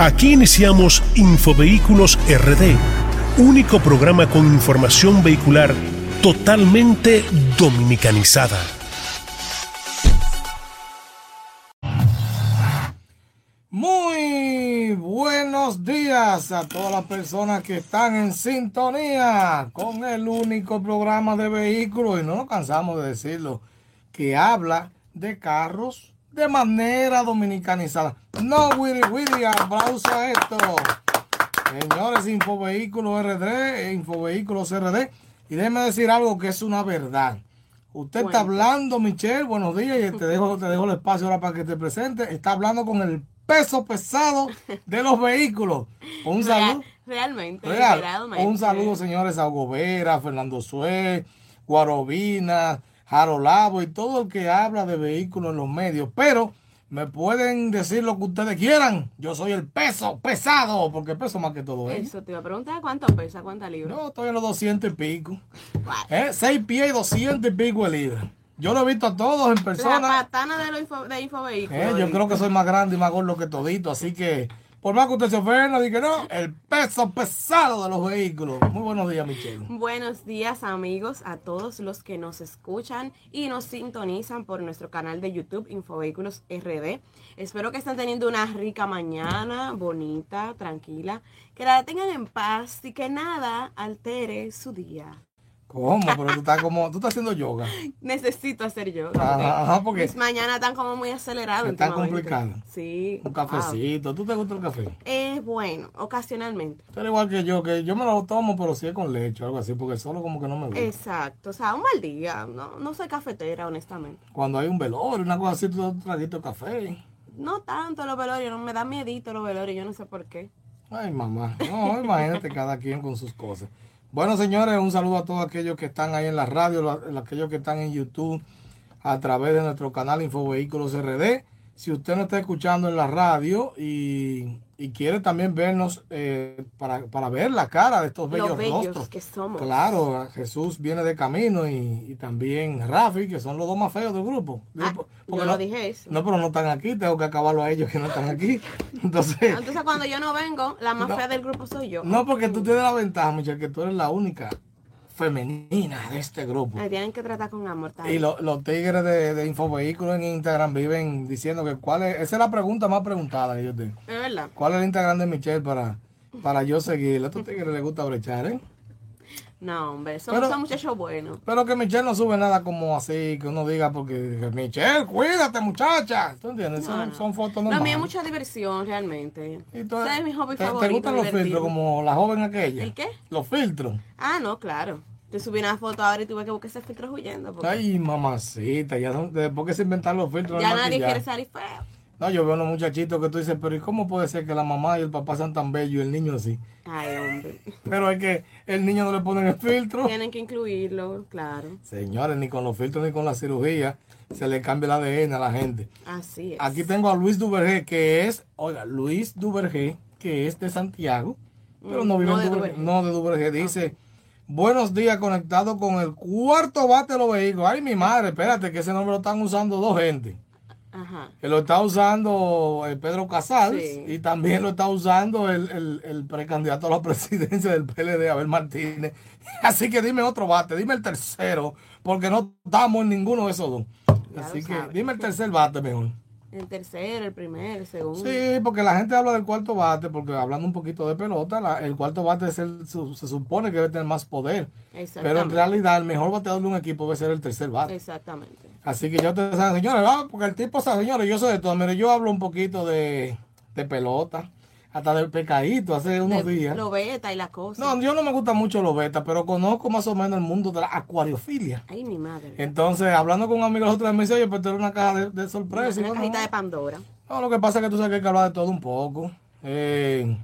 Aquí iniciamos Infovehículos RD, único programa con información vehicular totalmente dominicanizada. Muy buenos días a todas las personas que están en sintonía con el único programa de vehículos, y no nos cansamos de decirlo, que habla de carros de manera dominicanizada. No, Willy Willy, aplauso a esto. Señores, Infovehículos RD, Infovehículos RD. Y déjeme decir algo que es una verdad. Usted está hablando, Michelle, buenos días, y te dejo, te dejo el espacio ahora para que te presente. Está hablando con el peso pesado de los vehículos. Un saludo. realmente. Un saludo, señores, a Gobera, Fernando Sue, Guarobina, Jarolabo y todo el que habla de vehículos en los medios. Pero me pueden decir lo que ustedes quieran. Yo soy el peso pesado, porque peso más que todo ¿eh? eso. te iba a preguntar cuánto pesa, cuánta libras. No, estoy en los 200 y pico. ¿Eh? 6 pies y 200 y pico de libras. Yo lo he visto a todos en persona. La patana de, los info, de Infovehículos. ¿Eh? Yo creo que soy más grande y más gordo que todito, así que por más que usted se ofenda, diga no, el peso pesado de los vehículos. Muy buenos días, Michelle. Buenos días, amigos, a todos los que nos escuchan y nos sintonizan por nuestro canal de YouTube Infovehículos RD. Espero que estén teniendo una rica mañana, bonita, tranquila, que la tengan en paz y que nada altere su día. ¿Cómo? Pero tú estás como, tú estás haciendo yoga. Necesito hacer yoga. Ajá, porque mis mañanas están como muy aceleradas. Están complicadas. Sí. Un cafecito. ¿Tú te gusta el café? Eh, bueno, ocasionalmente. Eres igual que yo, que yo me lo tomo, pero sí es con leche o algo así, porque solo como que no me gusta. Exacto. O sea, un mal día. No, no soy cafetera, honestamente. Cuando hay un velorio, una cosa así, tú un traguito de café. No tanto los velorios, no me da miedito los velorios, yo no sé por qué. Ay, mamá. No, imagínate cada quien con sus cosas. Bueno, señores, un saludo a todos aquellos que están ahí en la radio, a aquellos que están en YouTube a través de nuestro canal Infovehículos RD. Si usted no está escuchando en la radio y y quiere también vernos eh, para, para, ver la cara de estos bellos, rostros. que somos. Claro, Jesús viene de camino y, también Rafi, que son los dos más feos del grupo. Ah, yo no, dije eso. No, pero no están aquí, tengo que acabarlo a ellos que no están aquí. Entonces, Entonces cuando yo no vengo, la más fea del grupo soy yo. No, porque tú tienes la ventaja, muchacha, que tú eres la única femenina de este grupo. tienen que tratar con amor Y los tigres de, de Infovehículos en Instagram viven diciendo que cuál es, esa es la pregunta más preguntada que yo tengo. Es verdad. ¿Cuál es el Instagram de Michelle para, para yo seguirle? A estos tigres les gusta brechar, ¿eh? No, hombre, son, pero, muchachos buenos. Pero que Michelle no sube nada como así, que uno diga, porque Michelle, cuídate, muchacha. ¿Tú entiendes? son, fotos normales. No, a mí es mucha diversión, realmente. ¿Y es mi hobby favorito. ¿Te gustan los filtros como la joven aquella? ¿El qué? Los filtros. Ah, no, claro. Te subí una foto ahora y tuve que buscar ese filtro huyendo. Ay, mamacita, ya después que se inventaron los filtros. Ya nadie quiere salir feo. No, yo veo a unos muchachitos que tú dices, pero ¿y cómo puede ser que la mamá y el papá sean tan bellos y el niño así? Ay, hombre. Pero es que el niño no le ponen el filtro. Tienen que incluirlo, claro. Señores, ni con los filtros ni con la cirugía se le cambia el ADN a la gente. Así es. Aquí tengo a Luis Duvergé, que es, oiga, Luis Duvergé, que es de Santiago, pero no vive en Duvergé. No, de Duvergé. Dice, buenos días, conectado con el cuarto bate de los vehículos. Ay, mi madre, espérate, que ese nombre lo están usando dos gente. Que lo está usando el eh, Pedro Casals y también lo está usando el, precandidato a la presidencia del PLD, Abel Martínez. Así que dime otro bate, dime el tercero, porque no estamos en ninguno de esos dos. Así que dime el tercer bate mejor. El tercero, el primero, el segundo. Sí, porque la gente habla del cuarto bate, porque hablando un poquito de pelota, el cuarto bate se supone que debe tener más poder. Pero en realidad el mejor bateador de un equipo debe ser el tercer bate. Exactamente. Así que yo te digo, señores, porque el tipo, señores, yo sé de todo. Mire, yo hablo un poquito de, de pelota hasta del pecadito hace unos días. Lo beta y la cosa. No, yo no me gusta mucho lo beta, pero conozco más o menos el mundo de la acuariofilia. Ay, mi madre. Entonces, hablando con un amigo otra vez, me dice, oye, pues una caja de, sorpresa. Una, cajita de Pandora. No, lo que pasa es que tú sabes que hay que hablar de todo un poco. Eh,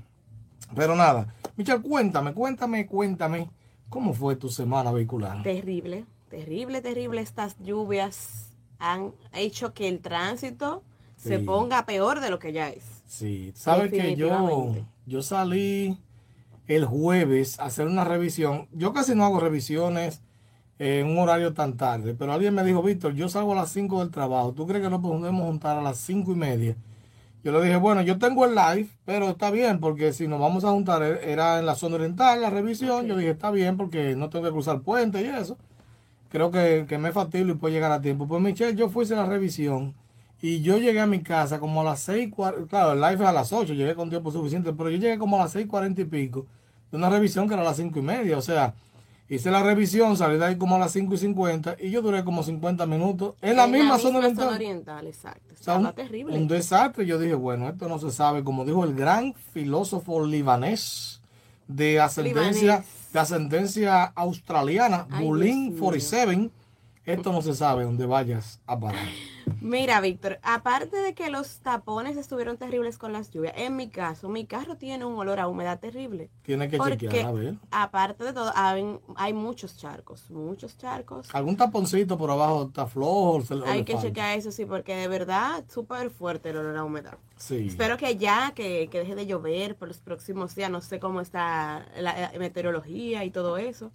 pero nada. Michelle, cuéntame, cuéntame, cuéntame. ¿Cómo fue tu semana vehicular? Terrible, terrible, terrible. Estas lluvias han hecho que el tránsito se ponga peor de lo que ya es. Sí, sabes que yo, yo salí el jueves a hacer una revisión. Yo casi no hago revisiones en un horario tan tarde, pero alguien me dijo, Víctor, yo salgo a las 5 del trabajo. ¿Tú crees que no podemos juntar a las 5 y media? Yo le dije, bueno, yo tengo el live, pero está bien, porque si nos vamos a juntar, era en la zona oriental, la revisión. Yo dije, está bien, porque no tengo que cruzar puente y eso. Creo que, que me es factible y puedo llegar a tiempo. Pues, Michelle, yo fui a la revisión y yo llegué a mi casa como a las 6, claro, el live es a las 8, llegué con tiempo suficiente, pero yo llegué como a las 6, 40 y pico de una revisión que era a las 5 y media. O sea, hice la revisión, salí de ahí como a las 5 y 50 y yo duré como 50 minutos en la misma zona oriental. oriental, exacto. O sea, un, terrible. un desastre. Yo dije, bueno, esto no se sabe. Como dijo el gran filósofo libanés de ascendencia, Libanés. De ascendencia australiana, Ay, Bulín Dios mío. 47, esto no se sabe dónde vayas a parar. Mira, Víctor, aparte de que los tapones estuvieron terribles con las lluvias, en mi caso, mi carro tiene un olor a humedad terrible. Tienes que Porque, chequear, a ver. aparte de todo, hay, hay muchos charcos, muchos charcos. Algún taponcito por abajo está flojo. Hay que chequear eso, sí, porque de verdad, súper fuerte el olor a humedad. Sí. Espero que ya, que, que deje de llover por los próximos días, no sé cómo está la, meteorología y todo eso,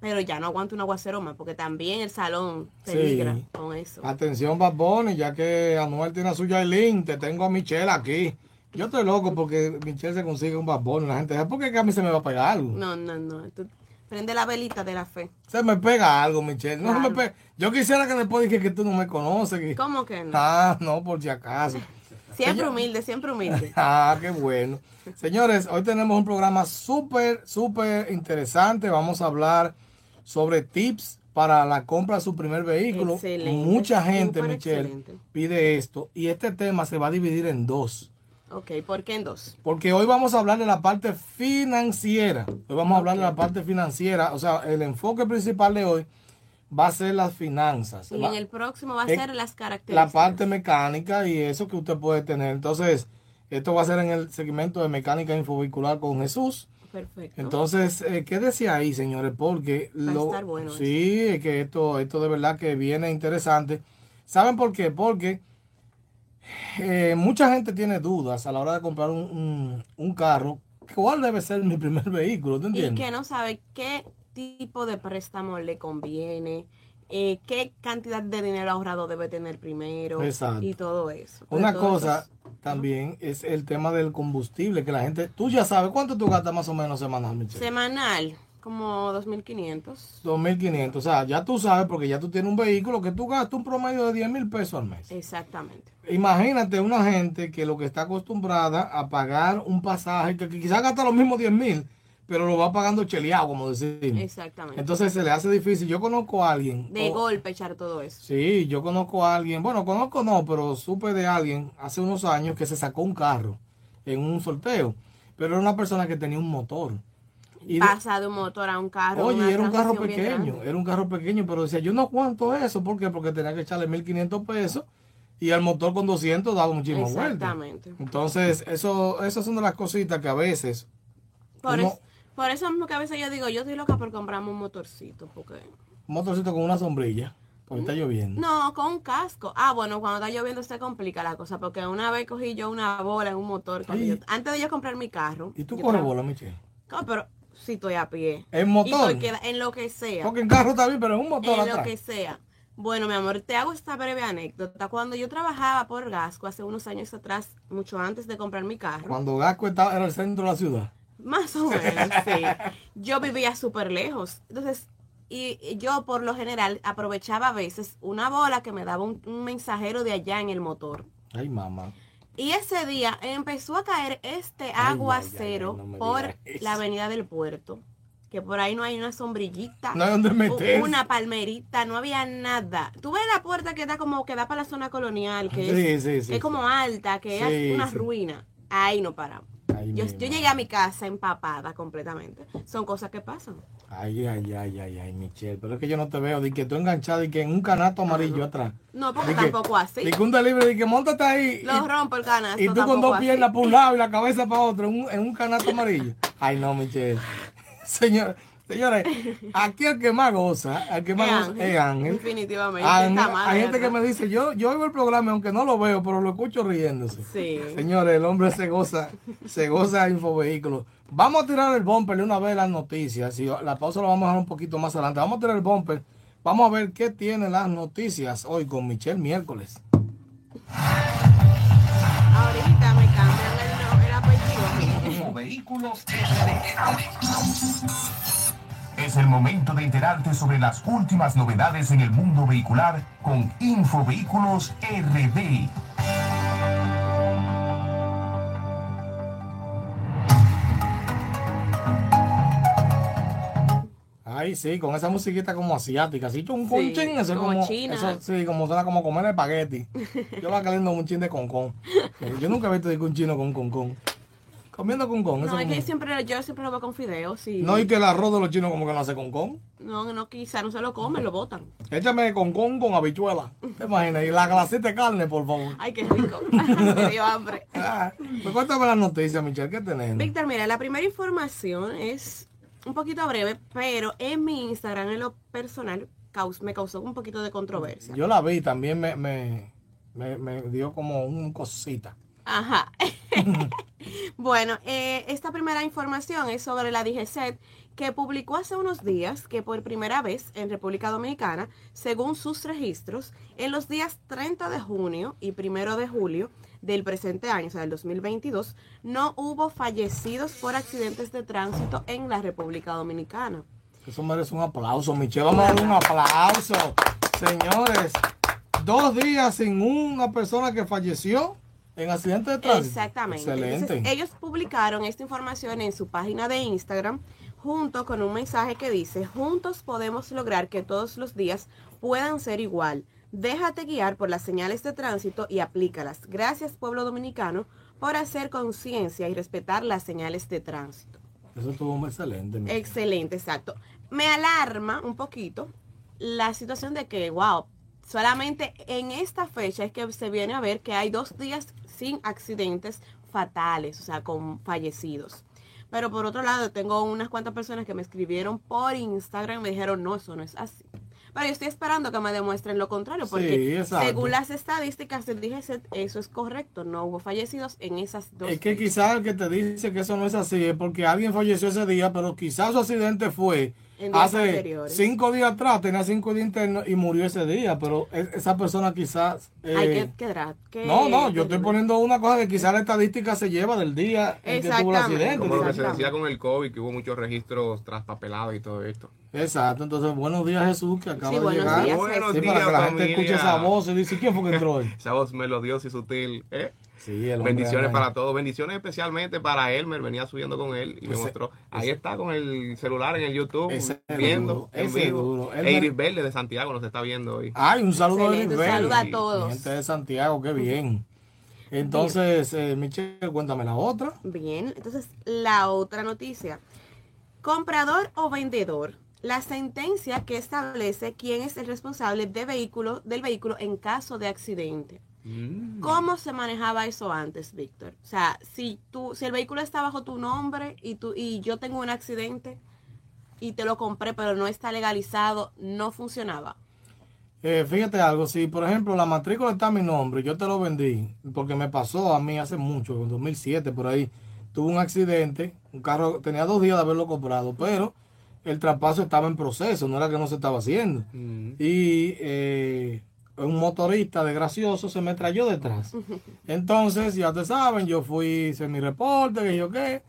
pero ya no aguanto un aguacero más, porque también el salón peligra Sí. con eso. Atención, Bad Bunny, ya que Anuel tiene a su Yailin, te tengo a Michelle aquí. Yo estoy loco porque Michelle se consigue un Bad Bunny. La gente dice, ¿por qué que a mí se me va a pegar algo? No, no, no. tú prende la velita de la fe. Se me pega algo, Michelle. No se me Claro. pega. Yo quisiera que después dije que tú no me conoces. que- ¿Cómo que no? Ah, no, por si acaso. Siempre humilde, siempre humilde. Ah, qué bueno. Señores, hoy tenemos un programa súper, súper interesante. Vamos a hablar sobre tips para la compra de su primer vehículo. Excelente, Mucha gente, súper Michelle, excelente. pide esto. Y este tema se va a dividir en dos. Ok, ¿por qué en dos? Porque hoy vamos a hablar de la parte financiera. Hoy vamos a hablar de la parte financiera. O sea, el enfoque principal de hoy va a ser las finanzas. Y Va- en el próximo va a Eh, ser las la características. parte mecánica y eso que usted puede tener. Entonces, esto va a ser en el segmento de mecánica infovehicular con Jesús. Perfecto. Entonces, eh, quédese ahí, señores, porque Va a lo, estar bueno sí, es que esto, esto de verdad que viene interesante. ¿Saben por qué? Porque eh, mucha gente tiene dudas a la hora de comprar un, un- un carro. ¿Cuál debe ser mi primer vehículo? ¿Tú y entiendes? que no sabe qué tipo de préstamo le conviene, eh, qué cantidad de dinero ahorrado debe tener primero Exacto. y todo eso. Una Todo cosa eso- también es el tema del combustible, que la gente, tú ya sabes cuánto tú gastas más o menos semanal, Michelle. semanal, como 2.500. 2.500, o sea, ya tú sabes porque ya tú tienes un vehículo que tú gastas un promedio de 10 mil pesos al mes. Exactamente. Imagínate una gente que lo que está acostumbrada a pagar un pasaje que, que quizás gasta los mismos 10 mil, pero lo va pagando cheleado, como decimos. Exactamente. Entonces se le hace difícil. Yo conozco a alguien. de o- golpe echar todo eso. Sí, yo conozco a alguien, bueno, conozco no, pero supe de alguien hace unos años que se sacó un carro en un sorteo, pero era una persona que tenía un motor. Y Pasa de un motor a un carro. oye, era un carro pequeño, era un carro pequeño, pero decía, yo no aguanto eso, ¿por qué? Porque tenía que echarle 1.500 pesos y al motor con 200 daba muchísimo vuelta. Exactamente. Entonces, eso, esas son de las cositas que a veces, Por, Uno- es- por eso mismo que a veces yo digo, yo estoy loca por comprarme un motorcito, porque... un motorcito con una sombrilla, porque está lloviendo. No, con un casco. Ah, bueno, cuando está lloviendo se complica la cosa, porque una vez cogí yo una bola en un motor. yo- antes de yo comprar mi carro. ¿Y tú traba- bola, Michelle? No, pero si estoy a pie. En Y motor. estoy en lo que sea. Porque en carro está bien, pero en un motor En lo que sea. Bueno, mi amor, te hago esta breve anécdota. Cuando yo trabajaba por Gasco hace unos años atrás, mucho antes de comprar mi carro, Cuando Gasco estaba, era el centro de la ciudad. Más o menos, sí. Yo vivía súper lejos. Entonces, y yo por lo general aprovechaba a veces una bola que me daba un, un mensajero de allá en el motor. Ay, mamá. Y ese día empezó a caer este aguacero no por la avenida del puerto. Que por ahí no hay una sombrillita. No hay donde meterse. Una palmerita, no había nada. Tú ves la puerta que da como que da para la zona colonial, que Sí, es, sí, sí, que es como alta, que es una ruina. Ahí no paramos. Yo, yo llegué a mi casa empapada completamente. Son cosas que pasan. Ay, ay, ay, ay, ay, Michelle. Pero es que yo no te veo. Di que tú enganchada y que en un canasto amarillo atrás. No, porque que- tampoco así. Di que un delivery, di que montate ahí. Lo rompo el canasto. y, y tú con dos piernas para un lado y la cabeza para otro en un, en un canasto amarillo. Ay, no, Michelle. Señor, señores, aquí el que más goza, el que más Es goza Ángel, es Ángel. definitivamente, Ángel, está mal, hay gente que me dice, yo, yo oigo el programa aunque no lo veo, pero lo escucho riéndose. Sí. Señores, el hombre se goza, se goza infovehículos. Vamos a tirar el bumper de una vez las noticias. Si la pausa la vamos a dejar un poquito más adelante. Vamos a tirar el bumper. Vamos a ver qué tienen las noticias hoy con Michelle miércoles. Ahorita Infovehículos Es el momento de enterarte sobre las últimas novedades en el mundo vehicular con Infovehículos RD. Ay, sí, con esa musiquita como asiática, así un sí, eso como, como China. Eso, sí, como suena como comer espagueti. Yo la caliento un chin de concón. Yo nunca he visto un chino con concón. Comiendo concón. No, es que siempre, yo siempre lo veo con fideos. Sí. No, y que el arroz de los chinos como que no hace concón. No, no, quizá no se lo comen, lo botan. Échame concón con habichuela. ¿Te imaginas? Y la glacita de carne, por favor. Ay, qué rico. Me dio hambre. Ah, pues cuéntame las noticias, Michelle, ¿qué tenemos? Víctor, mira, la primera información es un poquito breve, pero en mi Instagram, en lo personal, me causó un poquito de controversia. Yo la vi, también me, me, me, dio como un cosita. Ajá. bueno, eh, esta primera información es sobre la DGCET que publicó hace unos días que por primera vez en República Dominicana, según sus registros, en los días 30 de junio y 1 de julio, del presente año, o sea, del 2022, no hubo fallecidos por accidentes de tránsito en la República Dominicana. Eso merece un aplauso, Michelle. Vamos a dar un aplauso. Señores, dos días sin una persona que falleció en accidente de tránsito. Exactamente. Excelente. ellos publicaron esta información en su página de Instagram junto con un mensaje que dice, juntos podemos lograr que todos los días puedan ser igual. Déjate guiar por las señales de tránsito y aplícalas. Gracias pueblo dominicano por hacer conciencia y respetar las señales de tránsito. Eso estuvo excelente. Excelente, exacto. Me alarma un poquito la situación de que, wow, solamente en esta fecha es que se viene a ver que hay dos días sin accidentes fatales, o sea, con fallecidos. Pero por otro lado, tengo unas cuantas personas que me escribieron por Instagram y me dijeron, no, eso no es así. Pero yo estoy esperando que me demuestren lo contrario, porque según las estadísticas del DGC, eso es correcto, no hubo fallecidos en esas dos. Es que quizás el que te dice que eso no es así es porque alguien falleció ese día, pero quizás su accidente fue hace cinco días atrás, tenía cinco días internos y murió ese día, pero e, esa persona quizás... Eh, no, no, yo estoy poniendo una cosa que quizás la estadística se lleva del día en que tuvo el accidente. Como lo que se decía con el COVID, que hubo muchos registros traspapelados y todo esto. Exacto, entonces buenos días Jesús, que acaba de llegar. Días, buenos días, para que la gente escuche esa voz y dice, ¿quién fue que entró hoy? esa voz melodiosa y sutil, ¿eh? Bendiciones para todos, bendiciones especialmente para Elmer, venía subiendo con él y me mostró, ahí está con el celular en el YouTube, viendo en vivo. Iris Verde de Santiago nos está viendo hoy. Ay, un saludo a Iris Verde. saludo a todos. Gente de Santiago, qué bien. Entonces, eh, Michelle, cuéntame la otra. Bien, entonces la otra noticia. Comprador o vendedor. La sentencia que establece quién es el responsable de vehículo, del vehículo en caso de accidente. Mm. ¿Cómo se manejaba eso antes, Víctor? O sea, si tú, si el vehículo está bajo tu nombre y tú y yo tengo un accidente y te lo compré, pero no está legalizado, no funcionaba. Eh, fíjate algo, si por ejemplo la matrícula está a mi nombre, yo te lo vendí, porque me pasó a mí hace mucho, en 2007 por ahí, tuve un accidente, un carro, tenía dos días de haberlo comprado, pero el traspaso estaba en proceso, no era que no se estaba haciendo. Mm. Y eh, un motorista de gracioso se me trayó detrás. Entonces, ya te saben, yo fui, hice mi reporte, que yo qué,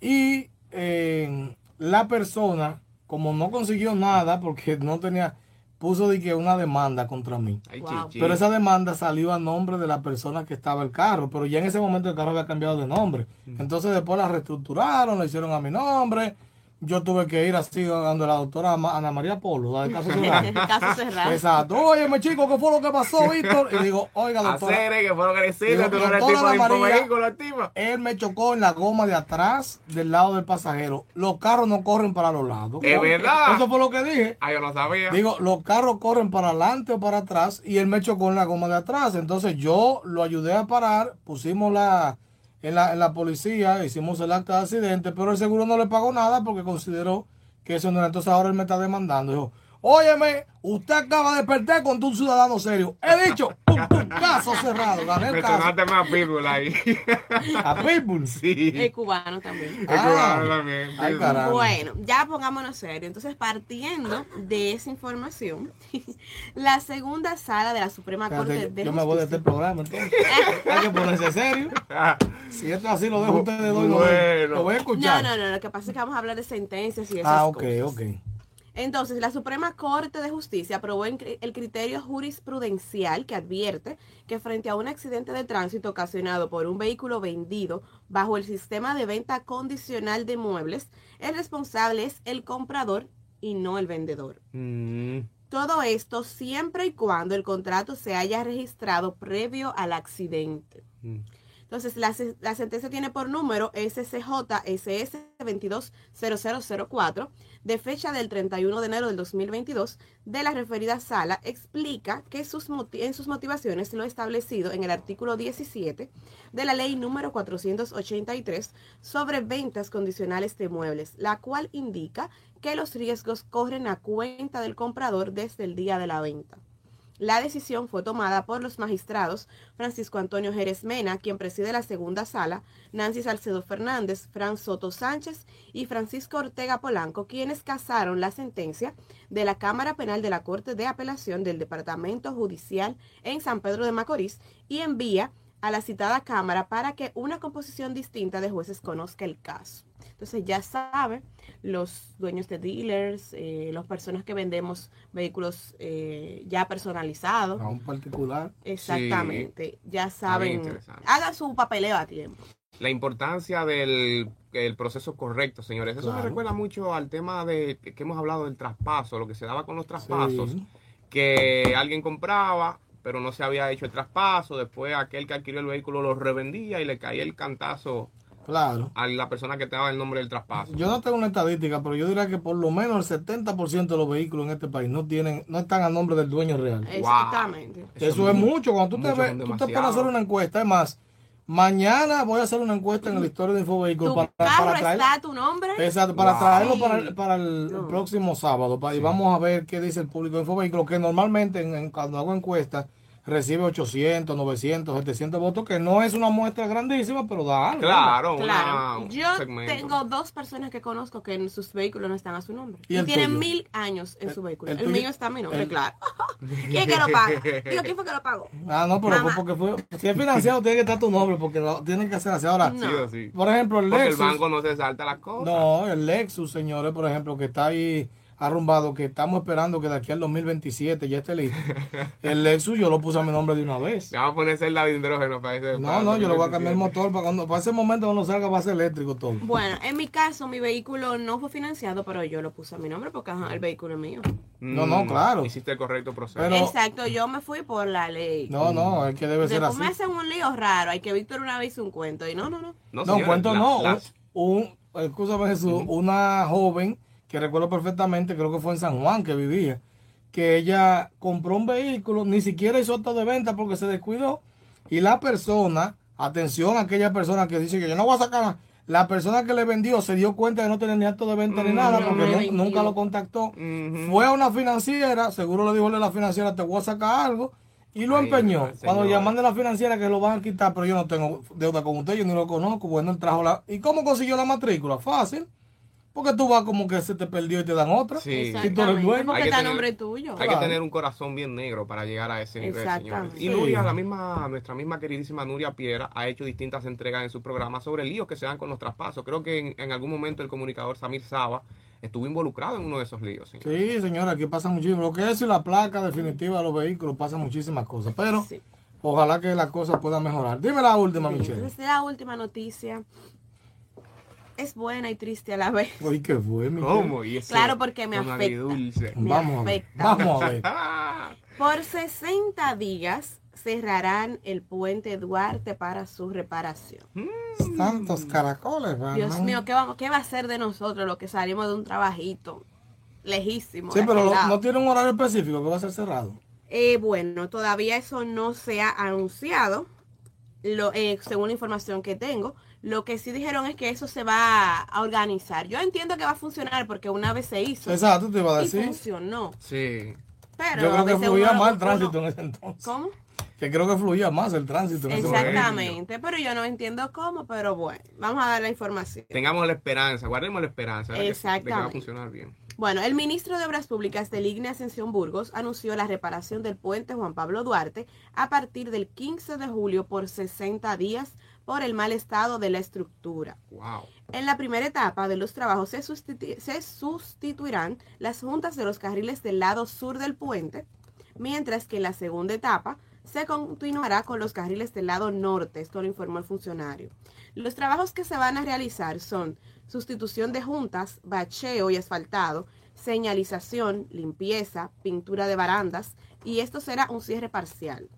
y eh, la persona, como no consiguió nada, porque no tenía, puso de que una demanda contra mí. Pero esa demanda salió a nombre de la persona que estaba el carro, pero ya en ese momento el carro había cambiado de nombre. Entonces después la reestructuraron, la hicieron a mi nombre yo tuve que ir así dando la doctora Ana María Polo, la del caso cerrado. caso cerrado. Exacto. Óyeme, chico, ¿qué fue lo que pasó, Víctor? Y digo, oiga, doctora. Hacer, que fue lo que le tú no eres tipo de vehículo, activa. Él me chocó en la goma de atrás del lado del pasajero. Los carros no corren para los lados. Es verdad. Eso fue lo que dije. Ah, yo no sabía. Digo, los carros corren para adelante o para atrás y él me chocó en la goma de atrás. Entonces yo lo ayudé a parar, pusimos la en la, en la policía, hicimos el acta de accidente, pero el seguro no le pagó nada porque consideró que eso no era. Entonces ahora él me está demandando. Dijo, óyeme, usted acaba de perder con un ciudadano serio. He dicho, caso cerrado. Gané el caso. Mencionaste más Pitbull ahí. ¿A Pitbull? Sí. El cubano también. El cubano también. Ay. Bueno, ya pongámonos serios. Entonces, partiendo de esa información, la segunda sala de la Suprema Corte de yo me voy de este programa entonces. Hay que ponerse serio. Si esto así lo dejo a ustedes dos, lo, Bueno. lo voy a No, escuchar. no, no, lo que pasa es que vamos a hablar de sentencias y esas ah, ok, cosas. ok. Entonces, la Suprema Corte de Justicia aprobó el criterio jurisprudencial que advierte que frente a un accidente de tránsito ocasionado por un vehículo vendido bajo el sistema de venta condicional de muebles, el responsable es el comprador y no el vendedor. Mm, Todo esto siempre y cuando el contrato se haya registrado previo al accidente. mm. Entonces, la, la sentencia tiene por número SCJ-SS 220004, de fecha del 31 de enero del 2022, de la referida sala, explica que sus en sus motivaciones lo establecido en el artículo 17 de la ley número 483 sobre ventas condicionales de muebles, la cual indica que los riesgos corren a cuenta del comprador desde el día de la venta. La decisión fue tomada por los magistrados Francisco Antonio Jerez Mena, quien preside la segunda sala, Nancy Salcedo Fernández, Fran Soto Sánchez y Francisco Ortega Polanco, quienes casaron la sentencia de la Cámara Penal de la Corte de Apelación del Departamento Judicial en San Pedro de Macorís y envía a la citada Cámara para que una composición distinta de jueces conozca el caso. Entonces ya saben, los dueños de dealers, eh, las personas que vendemos vehículos eh, ya personalizados, A un particular. exactamente, ya saben, hagan su papeleo a tiempo. La importancia del el proceso correcto, señores. Eso me recuerda mucho al tema de que hemos hablado del traspaso, lo que se daba con los traspasos. Sí. que alguien compraba, pero no se había hecho el traspaso, después aquel que adquirió el vehículo lo revendía y le caía el cantazo Claro. a la persona que estaba el nombre del traspaso. Yo no tengo una estadística, pero yo diría que por lo menos el 70% de los vehículos en este país no tienen, no están a nombre del dueño real. Exactamente. Eso, es mucho. Cuando tú te, ves, tú te pones a hacer una encuesta, es más, mañana voy a hacer una encuesta en la historia de Infovehículos Tu para, carro para traer, está tu nombre. exacto, para Wow. traerlo para el, para el No. próximo sábado. pa- Y vamos a ver qué dice el público de Infovehículos, que normalmente en- en- cuando hago encuestas recibe 800, 900, 700 votos, que no es una muestra grandísima, pero da algo. Claro, Claro, una- yo segmento. tengo dos personas que conozco que en sus vehículos no están a su nombre. ¿Y Y, el tienen tuyo? mil años en su vehículo. el El, mío está a mi nombre, El- claro. ¿Quién que lo paga? Digo, ¿quién fue que lo pagó? Ah, no, pero Mamá. fue porque fue, si es financiado tiene que estar tu nombre, porque lo tienen que hacer así. Ahora, No. Sí sí. por ejemplo, el Porque el Lexus. banco no se salta las cosas. No, el Lexus, señores, por ejemplo, que está ahí arrumbado, que estamos esperando que de aquí al 2027 ya esté listo. El Lexus yo lo puse a mi nombre de una vez. Vamos a poner celda de hidrógeno para ese. No, no, yo le voy a cambiar el motor para cuando para ese momento cuando salga va a ser eléctrico todo. Bueno, en mi caso, mi vehículo no fue financiado, pero yo lo puse a mi nombre porque ajá, el vehículo es mío. No, no, claro. Mm, Hiciste el correcto proceso. Pero- Exacto, yo me fui por la ley. No, no, es que debe ser Después así. me hacen un lío raro. Hay que Víctor una vez hizo un cuento. Y no, no, no. No, señores, cuento la- no. las- Un, escúchame Jesús, una joven que recuerdo perfectamente, creo que fue en San Juan que vivía, que ella compró un vehículo, ni siquiera hizo acto de venta porque se descuidó. Y la persona, atención a aquella persona que dice que yo no voy a sacar nada, la persona que le vendió se dio cuenta de no tener ni acto de venta ni Mm, nada porque nunca lo contactó. Ujú. Fue a una financiera, seguro le dijo a la financiera, te voy a sacar algo, y lo Ay, empeñó. Cuando llaman de la financiera que lo van a quitar, pero yo no tengo deuda con usted, yo ni lo conozco, bueno, él trajo la... ¿Y cómo consiguió la matrícula? Fácil, porque tú vas como que se te perdió y te dan otra. Sí. tú eres dueño. Porque Hay que está nombre tuyo. Hay que tener un corazón bien negro para llegar a ese nivel, señores. Y Sí. Nuria, la misma, nuestra misma queridísima Nuria Piera, ha hecho distintas entregas en su programa sobre líos que se dan con los traspasos. Creo que en, en algún momento el comunicador Samir Saba estuvo involucrado en uno de esos líos. Sí, señora, aquí pasa muchísimo. Lo que es y la placa definitiva de los vehículos, pasa muchísimas cosas. Pero Sí. ojalá que las cosas puedan mejorar. Dime la última, Michelle. Entonces, la última noticia es buena y triste a la vez. Oye, ¿qué Michelle? ¿Cómo? Y Claro, porque me afecta. Me Vamos a ver. afecta. Vamos a ver. Por 60 días cerrarán el puente Duarte para su reparación. Tantos caracoles, ¿verdad? Dios mío, ¿qué, vamos, ¿qué va a ser de nosotros los que salimos de un trabajito lejísimo? Sí, pero lo- lado? no tiene un horario específico que va a ser cerrado. Eh, bueno, todavía eso no se ha anunciado, lo, eh, según la información que tengo. Lo que sí dijeron es que eso se va a organizar. Yo entiendo que va a funcionar porque una vez se hizo Exacto, te iba a y decir. funcionó. Sí. Pero Yo creo que fluía mal uno- tránsito en ese entonces. ¿Cómo? que creo que fluía más el tránsito. Exactamente, pero yo no entiendo cómo, pero bueno, vamos a dar la información. Tengamos la esperanza, guardemos la esperanza Exactamente. de que va a funcionar bien. Bueno, el ministro de Obras Públicas de Ligne Ascensión Burgos anunció la reparación del puente Juan Pablo Duarte a partir del 15 de julio por 60 días por el mal estado de la estructura. Wow. En la primera etapa de los trabajos se, se sustituirán las juntas de los carriles del lado sur del puente, mientras que en la segunda etapa se continuará con los carriles del lado norte, esto lo informó el funcionario. Los trabajos que se van a realizar son sustitución de juntas, bacheo y asfaltado, señalización, limpieza, pintura de barandas y esto será un cierre parcial.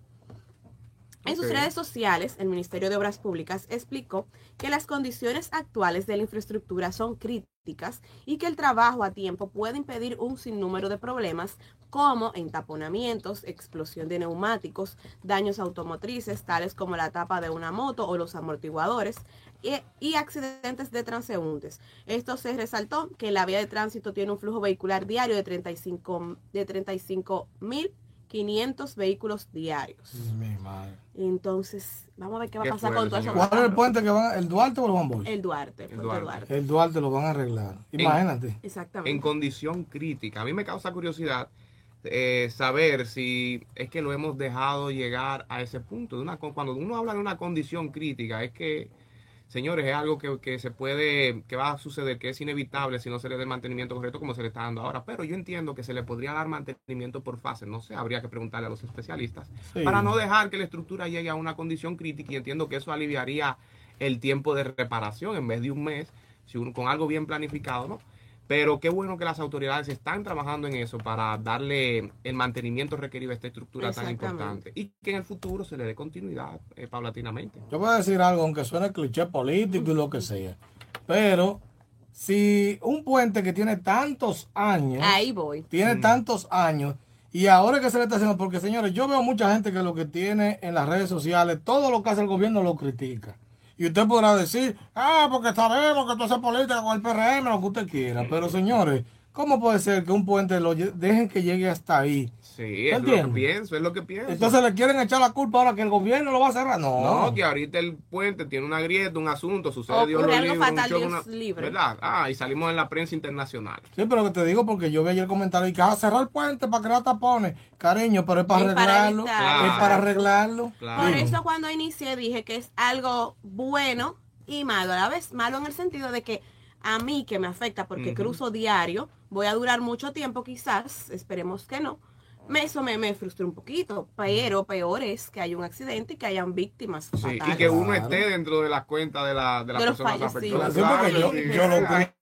En sus redes sociales, el Ministerio de Obras Públicas explicó que las condiciones actuales de la infraestructura son críticas y que el trabajo a tiempo puede impedir un sinnúmero de problemas como entaponamientos, explosión de neumáticos, daños automotrices tales como la tapa de una moto o los amortiguadores, y, accidentes de transeúntes. Esto se resaltó que la vía de tránsito tiene un flujo vehicular diario de 35 de 35 mil 500 vehículos diarios. Entonces, vamos a ver qué va a pasar con todo eso. ¿Cuál es el puente que van? ¿El Duarte o el Juan El Duarte, el Duarte. El Duarte lo van a arreglar. Imagínate. exactamente. En condición crítica. A mí me causa curiosidad eh, saber si es que lo hemos dejado llegar a ese punto. De una, cuando uno habla de una condición crítica, es que señores, es algo que, se puede, que va a suceder, que es inevitable si no se le da el mantenimiento correcto como se le está dando ahora. Pero yo entiendo que se le podría dar mantenimiento por fase, no sé, habría que preguntarle a los especialistas, para no dejar que la estructura llegue a una condición crítica y entiendo que eso aliviaría el tiempo de reparación en vez de un mes, si uno, con algo bien planificado, ¿no? Pero qué bueno que las autoridades están trabajando en eso para darle el mantenimiento requerido a esta estructura tan importante y que en el futuro se le dé continuidad eh, paulatinamente. Yo voy a decir algo, aunque suene cliché político y lo que sea, pero si un puente que tiene tantos años, ahí voy, tiene mm. tantos años y ahora que se le está haciendo, porque señores, yo veo mucha gente que lo que tiene en las redes sociales, todo lo que hace el gobierno lo critica. Y usted podrá decir, ah, porque sabemos que tú haces política con el PRM, lo que usted quiera. Pero señores, ¿cómo puede ser que un puente lo dejen que llegue hasta ahí? Sí, es lo que pienso, es lo que pienso. Entonces le quieren echar la culpa ahora que el gobierno lo va a cerrar. No, no que ahorita el puente tiene una grieta, un asunto, sucede Dios algo fatal, Dios libre. ¿Verdad? Ah, y salimos en la prensa internacional. Sí, pero que te digo porque yo vi ayer el comentario y que va ah, a cerrar el puente para crear tapones. Cariño, pero es para arreglarlo. es para arreglarlo. Por eso cuando inicié dije que es algo bueno y malo. A la vez malo en el sentido de que a mí que me afecta porque cruzo diario, voy a durar mucho tiempo quizás, esperemos que no eso me, me frustró un poquito, pero peor es que haya un accidente y que hayan víctimas. Sí, y que uno esté dentro de las cuentas de, la, de las personas afectadas. yo, yo, lo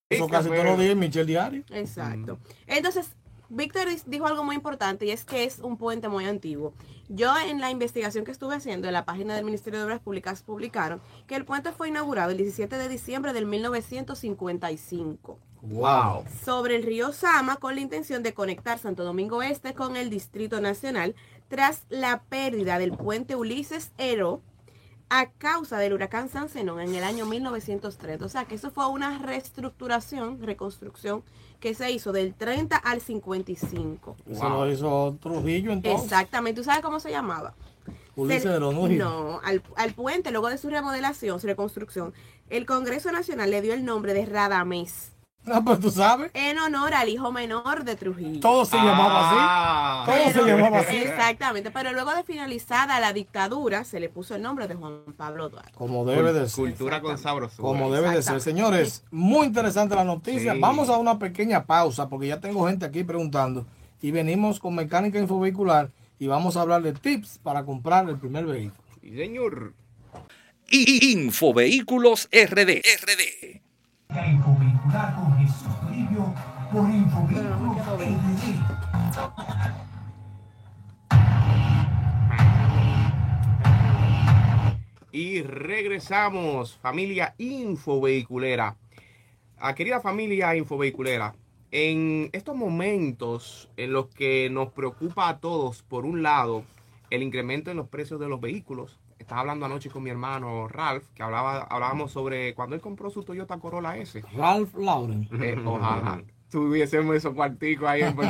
eso casi todos los días en Michel Diario. Exacto. Entonces, Víctor dijo algo muy importante y es que es un puente muy antiguo. Yo en la investigación que estuve haciendo en la página del Ministerio de Obras Públicas publicaron que el puente fue inaugurado el 17 de diciembre del 1955. Wow. Sobre el río Sama con la intención de conectar Santo Domingo Este con el Distrito Nacional tras la pérdida del puente Ulises Ero a causa del huracán San Zenón en el año 1930. O sea que eso fue una reestructuración, reconstrucción que se hizo del 30 al 55. Eso lo hizo Trujillo entonces. Exactamente. ¿Tú sabes cómo se llamaba? Ulises Ero, No, al, al puente, luego de su remodelación, su reconstrucción, el Congreso Nacional le dio el nombre de Radamés. No, pues tú sabes. En honor al hijo menor de Trujillo. Todo se llamaba así. Ah. Todo se llamaba así. Exactamente. Pero luego de finalizada la dictadura, se le puso el nombre de Juan Pablo Duarte. Como debe de ser. Cultura con sabroso. Como debe de ser. Señores, muy interesante la noticia. Vamos a una pequeña pausa porque ya tengo gente aquí preguntando. Y venimos con mecánica infovehicular y vamos a hablar de tips para comprar el primer vehículo. Sí, señor. Infovehículos RD. RD con Jesús por Y regresamos, familia infovehiculera. A ah, querida familia infovehiculera, en estos momentos en los que nos preocupa a todos, por un lado, el incremento en los precios de los vehículos, estaba hablando anoche con mi hermano Ralph, que hablaba, hablábamos sobre cuando él compró su Toyota Corolla S. Ralph Lauren. Eh, ojalá tuviésemos esos cuarticos ahí en.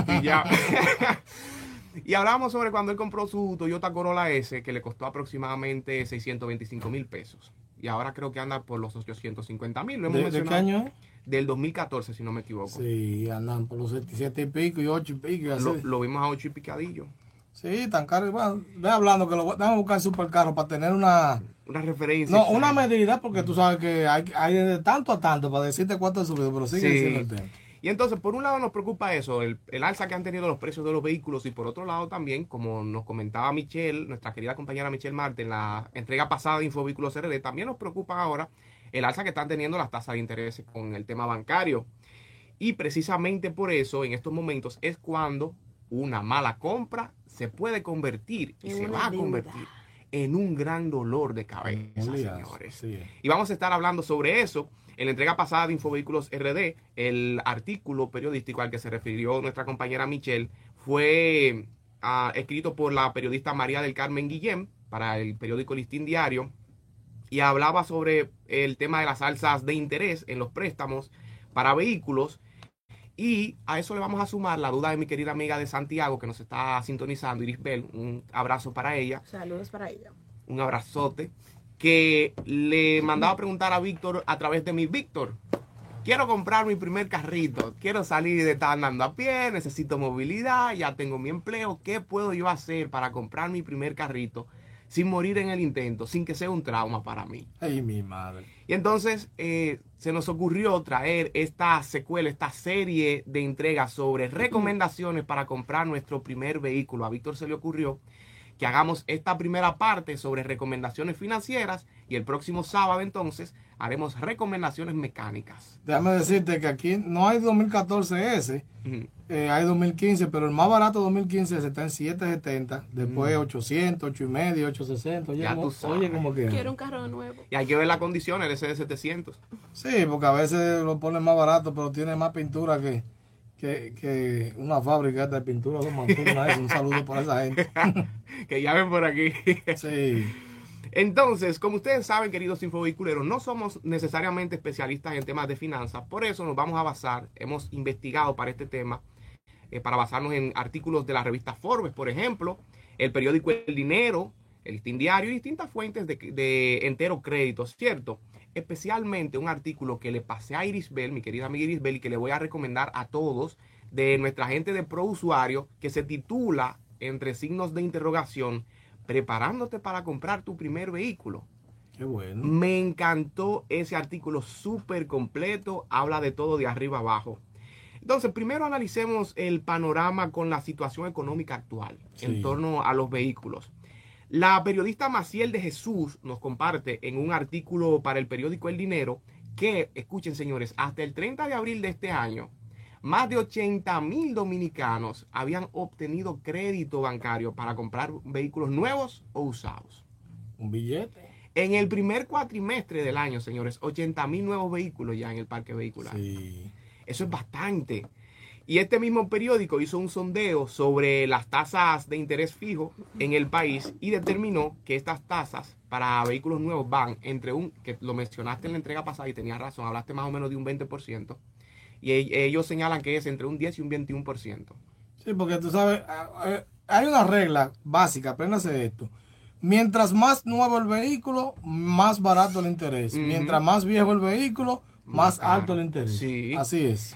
Y hablamos sobre cuando él compró su Toyota Corolla S, que le costó aproximadamente 625 mil pesos. Y ahora creo que anda por los 850 mil. ¿De, qué año Del 2014, si no me equivoco. Sí, andan por los 77 y pico y 8 y pico. Lo, vimos a 8 y picadillo. Sí, tan caro. Bueno, ve hablando que lo a buscar supercarro para tener una... Una referencia. No, una medida, porque tú sabes que hay, hay de tanto a tanto para decirte cuánto ha subido, pero sigue el tema. Y entonces, por un lado nos preocupa eso, el, alza que han tenido los precios de los vehículos y por otro lado también, como nos comentaba Michelle, nuestra querida compañera Michelle Marte en la entrega pasada de Infovehículos RD, también nos preocupa ahora el alza que están teniendo las tasas de interés con el tema bancario. Y precisamente por eso, en estos momentos, es cuando una mala compra se puede convertir y se va a convertir en un gran dolor de cabeza, señores. Y vamos a estar hablando sobre eso en la entrega pasada de Infovehículos RD, el artículo periodístico al que se refirió nuestra compañera Michelle fue ah, escrito por la periodista María del Carmen Guillén para el periódico Listín Diario y hablaba sobre el tema de las alzas de interés en los préstamos para vehículos. Y a eso le vamos a sumar la duda de mi querida amiga de Santiago que nos está sintonizando, Iris Bell. Un abrazo para ella. Saludos para ella. Un abrazote que le mandaba a preguntar a Víctor a través de mi Víctor. Quiero comprar mi primer carrito, quiero salir de estar andando a pie, necesito movilidad, ya tengo mi empleo. ¿Qué puedo yo hacer para comprar mi primer carrito sin morir en el intento, sin que sea un trauma para mí? Ay, mi madre. Y entonces eh, se nos ocurrió traer esta secuela, esta serie de entregas sobre recomendaciones para comprar nuestro primer vehículo. A Víctor se le ocurrió que hagamos esta primera parte sobre recomendaciones financieras y el próximo sábado entonces haremos recomendaciones mecánicas. Déjame decirte que aquí no hay 2014S, eh, hay 2015, pero el más barato 2015 está en 770, después 800, 8 y medio, 860. Oye, ya oye como que... Quiero un carro nuevo. Y hay que ver las condiciones, ese de 700. Sí, porque a veces lo ponen más barato, pero tiene más pintura que que, una fábrica de pintura Un saludo para esa gente. que ya ven por aquí. sí. Entonces, como ustedes saben, queridos infovehiculeros, no somos necesariamente especialistas en temas de finanzas. Por eso nos vamos a basar, hemos investigado para este tema, eh, para basarnos en artículos de la revista Forbes, por ejemplo, el periódico El Dinero, el Listín Diario y distintas fuentes de, de entero crédito, ¿cierto? Especialmente un artículo que le pasé a Iris Bell, mi querida amiga Iris Bell, y que le voy a recomendar a todos de nuestra gente de Pro Usuario, que se titula, entre signos de interrogación, preparándote para comprar tu primer vehículo. Qué bueno. Me encantó ese artículo súper completo, habla de todo de arriba abajo. Entonces, primero analicemos el panorama con la situación económica actual en torno a los vehículos. La periodista Maciel de Jesús nos comparte en un artículo para el periódico El Dinero que, escuchen señores, hasta el 30 de abril de este año, más de 80 mil dominicanos habían obtenido crédito bancario para comprar vehículos nuevos o usados. Un billete. En el primer cuatrimestre del año, señores, 80 mil nuevos vehículos ya en el parque vehicular. Sí. Eso es bastante. Y este mismo periódico hizo un sondeo sobre las tasas de interés fijo en el país y determinó que estas tasas para vehículos nuevos van entre un, que lo mencionaste en la entrega pasada y tenías razón, hablaste más o menos de un 20%, y e, ellos señalan que es entre un 10 y un 21%. Sí, porque tú sabes, hay una regla básica, apréndase esto. Mientras más nuevo el vehículo, más barato el interés. Mientras más viejo el vehículo, más, alto el interés. Sí. Así es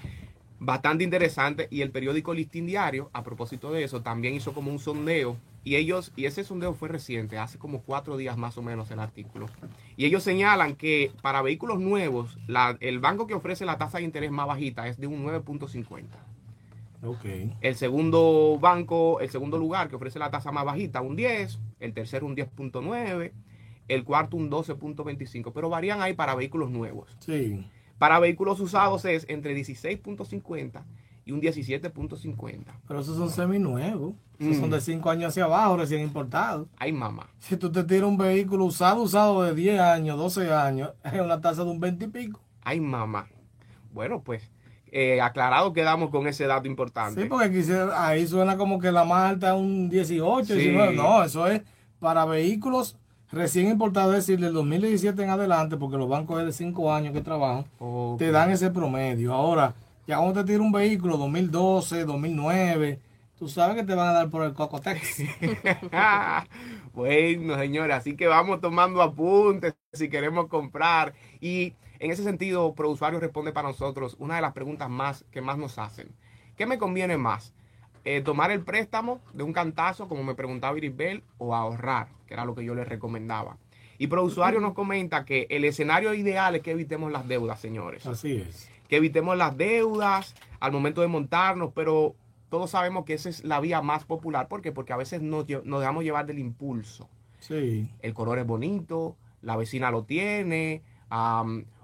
bastante interesante y el periódico Listín Diario, a propósito de eso, también hizo como un sondeo y ellos, y ese sondeo fue reciente, hace como cuatro días más o menos el artículo, y ellos señalan que para vehículos nuevos, la, el banco que ofrece la tasa de interés más bajita es de un 9.50. Okay. El segundo banco, el segundo lugar que ofrece la tasa más bajita, un 10, el tercero un 10.9, el cuarto un 12.25, pero varían ahí para vehículos nuevos. Sí. Para vehículos usados es entre 16.50 y un 17.50. Pero esos son seminuevos. Esos son mm. de 5 años hacia abajo, recién importados. Ay, mamá. Si tú te tiras un vehículo usado, usado de 10 años, 12 años, es una tasa de un 20 y pico. Ay, mamá. Bueno, pues, eh, aclarado quedamos con ese dato importante. Sí, porque ahí suena como que la más alta es un 18, 19. No, eso es para vehículos recién importado, es decir, del 2017 en adelante, porque los bancos es de 5 años que trabajan, te dan ese promedio. Ahora, ya cuando te tira un vehículo 2012, 2009, tú sabes que te van a dar por el Cocotex. bueno, señores, así que vamos tomando apuntes si queremos comprar. Y en ese sentido, ProUsuario responde para nosotros una de las preguntas más que más nos hacen. ¿Qué me conviene más? Eh, ¿Tomar el préstamo de un cantazo, como me preguntaba Irisbel, o ahorrar, que era lo que yo les recomendaba? Y ProUsuario nos comenta que el escenario ideal es que evitemos las deudas, señores. Así es. Que evitemos las deudas al momento de montarnos, pero todos sabemos que esa es la vía más popular. ¿Por qué? Porque a veces nos, nos dejamos llevar del impulso. Sí. El color es bonito, la vecina lo tiene,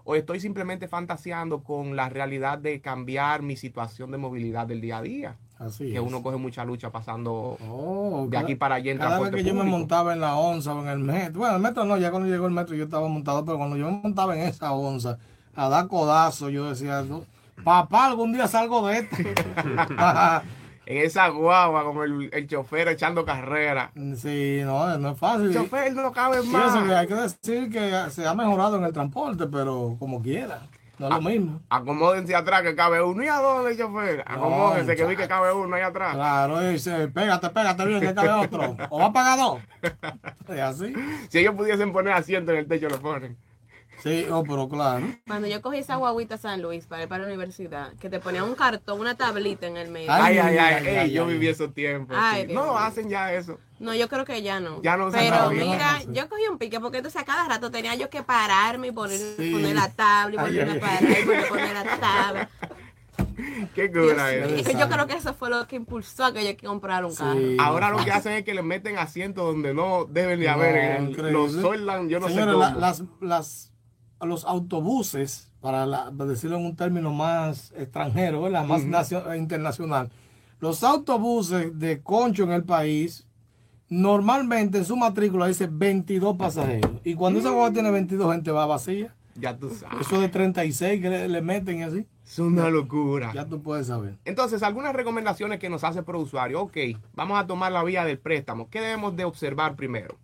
o estoy simplemente fantaseando con la realidad de cambiar mi situación de movilidad del día a día. Así que uno coge mucha lucha pasando oh, de aquí para allá en Cada vez que yo me montaba en la onza o en el metro, bueno, el metro no, ya cuando llegó el metro yo estaba montado, pero cuando yo me montaba en esa onza a dar codazo, yo decía, papá, algún día salgo de esto. en esa guagua, como el, el, chofer echando carrera. Sí, no, no es fácil. El chofer no cabe más. Sí, hay que decir que se ha mejorado en el transporte, pero como quiera. No es lo mismo. Acomódense atrás que cabe uno y a dónde, chofer. Acomódense que vi que cabe uno ahí atrás. Claro, dice, pégate, pégate bien que cabe otro. O va a pagar dos. Es así. Si ellos pudiesen poner asiento en el techo, lo ponen. Sí, oh, pero claro. Cuando yo cogí esa guaguita San Luis para ir para la universidad, que te ponía un cartón, una tablita en el medio. Ay, ay, ay, yo viví esos tiempos. No, hacen ya eso. No, yo creo que ya no. Ya no Pero mira, yo cogí un pique porque entonces a cada rato tenía yo que pararme y poner, poner la tabla y volver a parar y poner la tabla. Qué cura eso. Yo creo que eso fue lo que impulsó a que yo comprara un carro. Ahora lo que hacen es que le meten asientos donde no deben de haber. los soldan, yo no sé cómo. las, las los autobuses, para, decirlo en un término más extranjero, más internacional, los autobuses de concho en el país, normalmente en su matrícula dice 22 pasajeros. Y cuando esa guagua tiene 22 gente va vacía. Ya tú sabes. Eso de 36 que le, meten así. Es una locura. Ya tú puedes saber. Entonces, algunas recomendaciones que nos hace por usuario. Ok, vamos a tomar la vía del préstamo. ¿Qué debemos de observar primero?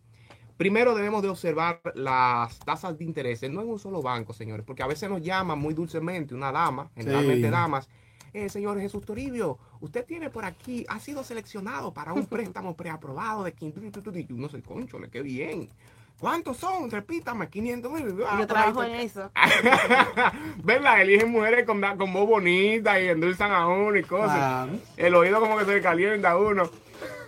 Primero debemos de observar las tasas de interés, no en un solo banco, señores, porque a veces nos llama muy dulcemente una dama, generalmente damas, eh, señor Jesús Toribio, usted tiene por aquí, ha sido seleccionado para un préstamo preaprobado de 500, y uno se conchole, qué bien. ¿Cuántos son? Repítame, 500 mil. Ah, Yo trabajo en eso. ¿Verdad? Eligen mujeres con, con voz bonita y endulzan a uno y cosas. El oído como que se le calienta a uno.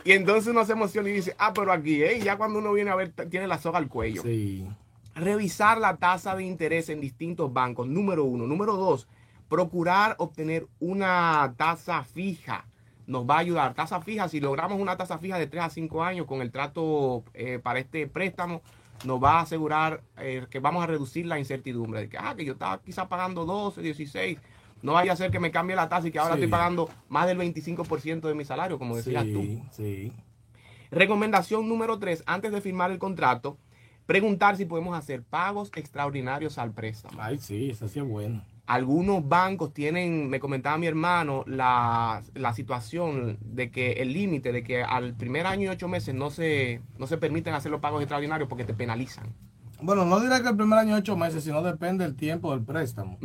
Y entonces uno se emociona y dice, ah, pero aquí, ¿eh? ya cuando uno viene a ver, tiene la soga al cuello. Sí. Revisar la tasa de interés en distintos bancos, número uno. Número dos, procurar obtener una tasa fija. Nos va a ayudar. Tasa fija, si logramos una tasa fija de 3 a 5 años con el trato eh, para este préstamo, nos va a asegurar eh, que vamos a reducir la incertidumbre de que, ah, que yo estaba quizá pagando 12, 16 no vaya a ser que me cambie la tasa y que ahora estoy pagando más del 25% de mi salario, como decías tú. Sí. Recomendación número 3, antes de firmar el contrato, preguntar si podemos hacer pagos extraordinarios al préstamo. Ay, sí, eso sí es bueno. Algunos bancos tienen, me comentaba mi hermano, la, situación de que el límite de que al primer año y ocho meses no se, no se permiten hacer los pagos extraordinarios porque te penalizan. Bueno, no diré que el primer año ocho meses, sino depende del tiempo del préstamo.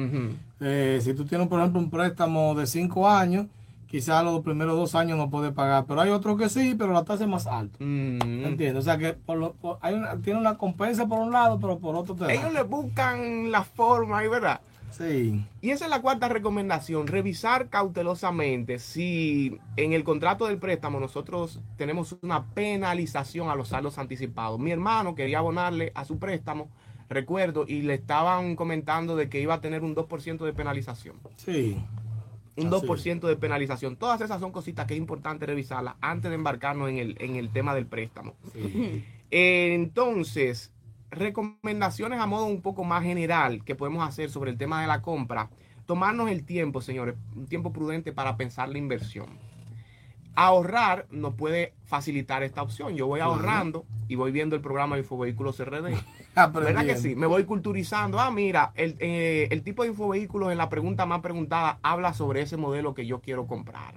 Eh, si tú tienes, por ejemplo, un préstamo de cinco años, quizás los primeros dos años no puedes pagar, pero hay otros que sí, pero la tasa es más alta. ¿Entiendes? O sea que hay tiene una compensa por un lado, pero por otro te Ellos le buscan la forma, ¿verdad? Sí. Y esa es la cuarta recomendación, revisar cautelosamente si en el contrato del préstamo nosotros tenemos una penalización a los saldos anticipados. Mi hermano quería abonarle a su préstamo, recuerdo, y le estaban comentando de que iba a tener un 2% de penalización. Sí. Un 2% de penalización. Todas esas son cositas que es importante revisarlas antes de embarcarnos en el, en el tema del préstamo. Sí. entonces, recomendaciones a modo un poco más general que podemos hacer sobre el tema de la compra. Tomarnos el tiempo, señores, un tiempo prudente para pensar la inversión. Ahorrar nos puede facilitar esta opción. Yo voy ahorrando y voy viendo el programa de Infovehículos RD. ¿Verdad que sí? Me voy culturizando. Ah, mira, el, eh, el tipo de Infovehículos en la pregunta más preguntada habla sobre ese modelo que yo quiero comprar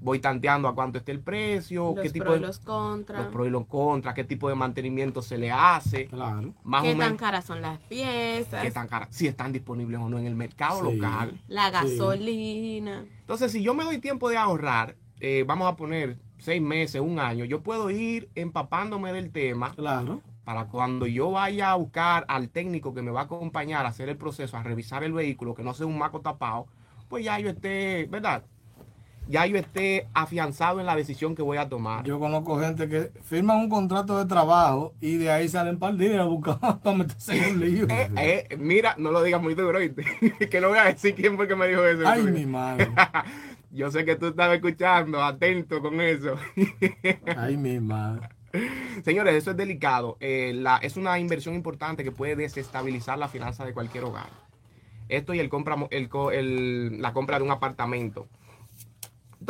voy tanteando a cuánto está el precio, los qué tipo pro de los contras, los pros y los contras, qué tipo de mantenimiento se le hace, claro. qué tan caras son las piezas, qué tan caras, si están disponibles o no en el mercado local, la gasolina. Entonces, si yo me doy tiempo de ahorrar, eh, vamos a poner seis meses, un año, yo puedo ir empapándome del tema. Claro. Para cuando yo vaya a buscar al técnico que me va a acompañar a hacer el proceso, a revisar el vehículo, que no sea un maco tapado, pues ya yo esté, ¿verdad? Ya yo esté afianzado en la decisión que voy a tomar. Yo conozco gente que firman un contrato de trabajo y de ahí salen para el día a buscar para meterse en un lío. Eh, eh, mira, no lo digas muy duro, que no voy a decir quién fue que me dijo eso. Ay, mi madre. Yo sé que tú estabas escuchando, atento con eso. Ay, mi madre. Señores, eso es delicado. Eh, la, es una inversión importante que puede desestabilizar la finanza de cualquier hogar. Esto y el compra, el, la compra de un apartamento.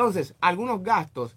Entonces, algunos gastos,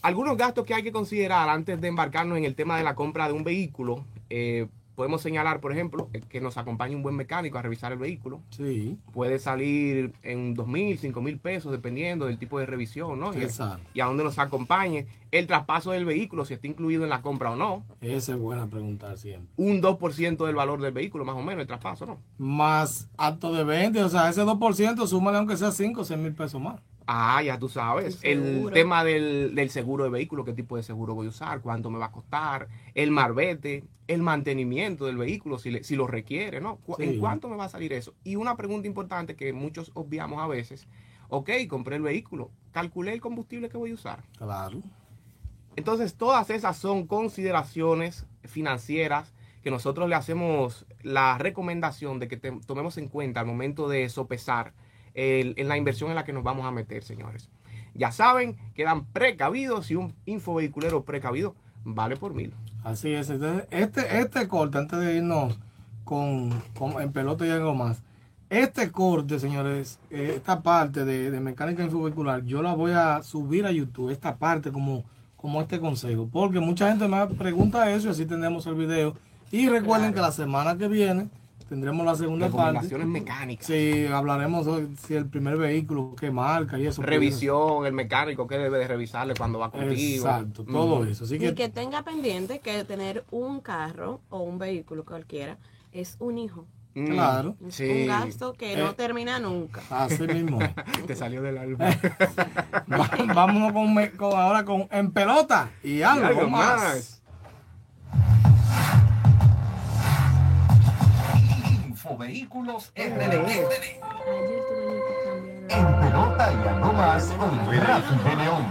algunos gastos que hay que considerar antes de embarcarnos en el tema de la compra de un vehículo. Eh, Podemos señalar, por ejemplo, que nos acompañe un buen mecánico a revisar el vehículo. Sí. Puede salir en dos mil, cinco mil pesos, dependiendo del tipo de revisión, ¿no? Exacto. Y a dónde nos acompañe. El traspaso del vehículo, si está incluido en la compra o no. Esa es buena preguntar siempre. Un 2% del valor del vehículo, más o menos, el traspaso, ¿no? Más acto de 20, o sea, ese 2%, súmale aunque sea 5 o 6 mil pesos más. Ah, ya tú sabes. El, tema del, del, seguro de vehículo, qué tipo de seguro voy a usar, cuánto me va a costar, el marbete, el mantenimiento del vehículo, si, si lo requiere, ¿no? ¿En cuánto me va a salir eso? Y una pregunta importante que muchos obviamos a veces, ok, compré el vehículo, calculé el combustible que voy a usar. Claro. Entonces, todas esas son consideraciones financieras que nosotros le hacemos la recomendación de que tomemos en cuenta al momento de sopesar en la inversión en la que nos vamos a meter, señores. Ya saben, quedan precavidos y un infovehiculero precavido vale por mil. Así es. este, este corte, antes de irnos con, en pelota y algo más, este corte, señores, eh, esta parte de, de, mecánica infovehicular, yo la voy a subir a YouTube, esta parte como, como este consejo, porque mucha gente me pregunta eso y así tendremos el video. Y recuerden que la semana que viene tendremos la segunda parte. mecánicas. Sí, hablaremos si el primer vehículo, qué marca y eso. Revisión, el mecánico, qué debe de revisarle cuando va contigo. Exacto, todo eso. Así que, y que tenga pendiente que tener un carro o un vehículo cualquiera es un hijo. Mm. Claro. Un gasto que no eh, termina nunca. Así mismo. Te salió del alma. Vámonos con, ahora con en pelota y algo, más. Vehículos RD. En pelota y algo más con Rafi de León.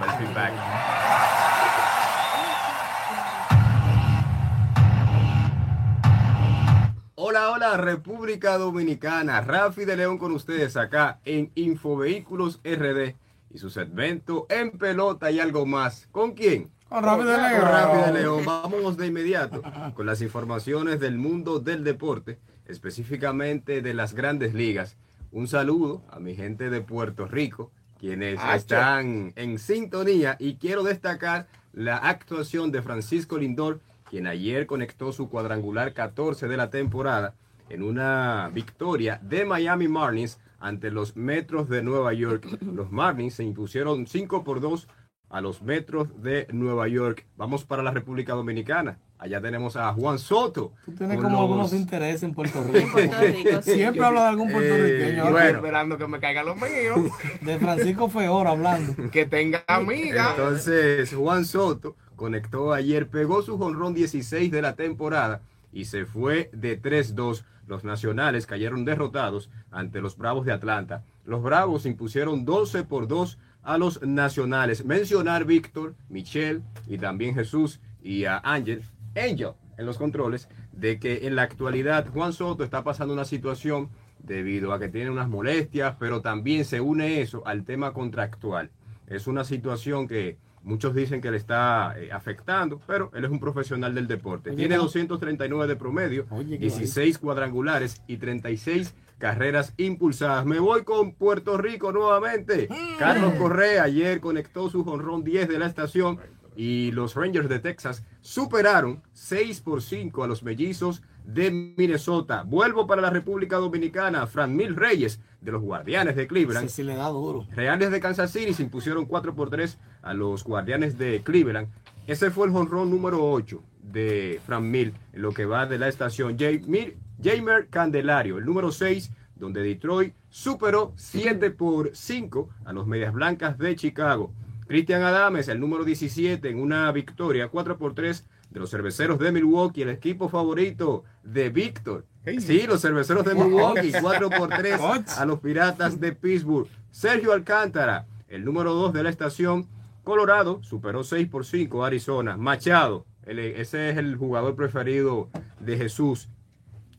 Hola, hola, República Dominicana. Rafi de León con ustedes acá en Infovehículos RD y su segmento en pelota y algo más. ¿Con quién? Con Rafi de León. Con Rafi de León. Vamos de inmediato con las informaciones del mundo del deporte específicamente de las grandes ligas. Un saludo a mi gente de Puerto Rico, quienes están en sintonía y quiero destacar la actuación de Francisco Lindor, quien ayer conectó su cuadrangular 14 de la temporada en una victoria de Miami Marlins ante los Metros de Nueva York. Los Marlins se impusieron 5 por 2 a los Metros de Nueva York. Vamos para la República Dominicana. Allá tenemos a Juan Soto. Tú tienes como algunos intereses en Puerto Rico. Siempre hablo de algún puertorriqueño. Eh, bueno, esperando que me caigan los míos. De Francisco Feor hablando. Que tenga amiga. Entonces, Juan Soto conectó ayer, pegó su jonrón 16 de la temporada y se fue de 3-2. Los nacionales cayeron derrotados ante los Bravos de Atlanta. Los Bravos impusieron 12 por 2 a los nacionales. Mencionar Víctor, Michelle y también Jesús y a Ángel Angel en los controles de que en la actualidad Juan Soto está pasando una situación debido a que tiene unas molestias, pero también se une eso al tema contractual. Es una situación que muchos dicen que le está eh, afectando, pero él es un profesional del deporte. tiene 239 de promedio, 16 cuadrangulares y 36 carreras impulsadas. Me voy con Puerto Rico nuevamente. Mm. Carlos Correa ayer conectó su jonrón 10 de la estación y los Rangers de Texas superaron 6 por 5 a los mellizos de Minnesota. Vuelvo para la República Dominicana. Fran Mil Reyes de los Guardianes de Cleveland. Sí, le da duro. Reales de Kansas City se impusieron 4 por 3 a los Guardianes de Cleveland. Ese fue el jonrón número 8 de Fran Mil en lo que va de la estación. Jamer Candelario, el número 6, donde Detroit superó 7 por 5 a los Medias Blancas de Chicago. Cristian Adames, el número 17, en una victoria 4 por 3 de los cerveceros de Milwaukee, el equipo favorito de Víctor. Sí, los cerveceros de Milwaukee, 4 por 3 a los Piratas de Pittsburgh. Sergio Alcántara, el número 2 de la estación, Colorado, superó 6 por 5 a Arizona. Machado, ese es el jugador preferido de Jesús.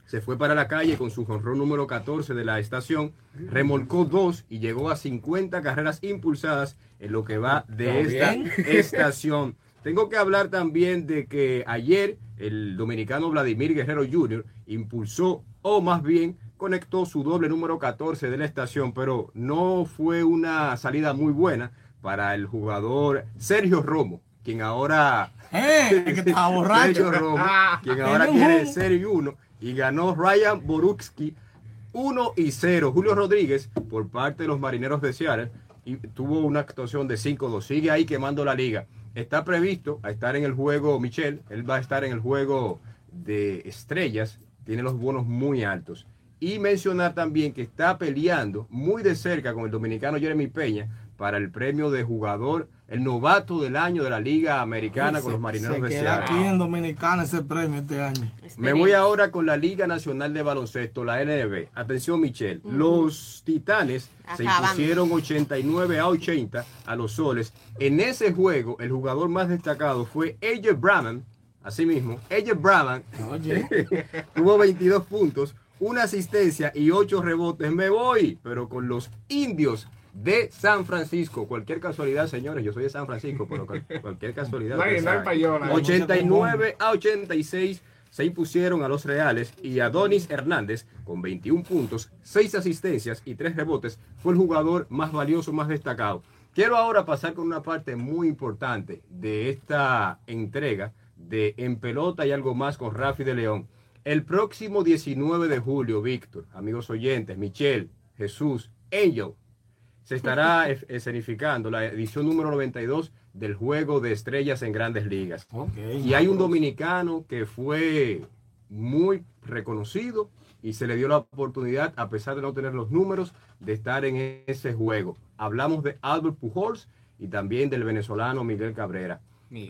Se fue para la calle con su jonrón número 14 de la estación, remolcó dos y llegó a 50 carreras impulsadas en lo que va de esta estación. Tengo que hablar también de que ayer el dominicano Vladimir Guerrero Jr. impulsó, o más bien conectó su doble número 14 de la estación, pero no fue una salida muy buena para el jugador Sergio Romo, quien ahora... Eh, Sergio Romo, quien ahora quiere ser uno, y ganó Ryan Borutsky 1 y 0. Julio Rodríguez, por parte de los marineros de Seattle, y tuvo una actuación de 5-2. Sigue ahí quemando la liga está previsto a estar en el juego, Michelle, él va a estar en el juego de estrellas, tiene los bonos muy altos. Y mencionar también que está peleando muy de cerca con el dominicano Jeremy Peña para el premio de jugador, el novato del año de la Liga Americana con los Marineros de Seattle. aquí en Dominicana ese premio este año. Me voy ahora con la Liga Nacional de Baloncesto, la NB. Atención, Michelle. Los Titanes se impusieron 89 a 80 a los Soles. En ese juego, el jugador más destacado fue AJ Brahman. Asimismo, AJ Brahman tuvo 22 puntos, una asistencia y 8 rebotes. Me voy, pero con los indios de San Francisco. Cualquier casualidad, señores, yo soy de San Francisco, pero cualquier casualidad. 89 a 86 se impusieron a los Reales y Adonis Hernández con 21 puntos, 6 asistencias y 3 rebotes fue el jugador más valioso, más destacado. Quiero ahora pasar con una parte muy importante de esta entrega de En Pelota y algo más con Rafi de León. El próximo 19 de julio, Víctor, amigos oyentes, Michelle, Jesús, Angel, se estará escenificando la edición número 92 del Juego de Estrellas en Grandes Ligas. y hay un dominicano que fue muy reconocido y se le dio la oportunidad, a pesar de no tener los números, de estar en ese juego. Hablamos de Albert Pujols y también del venezolano Miguel Cabrera.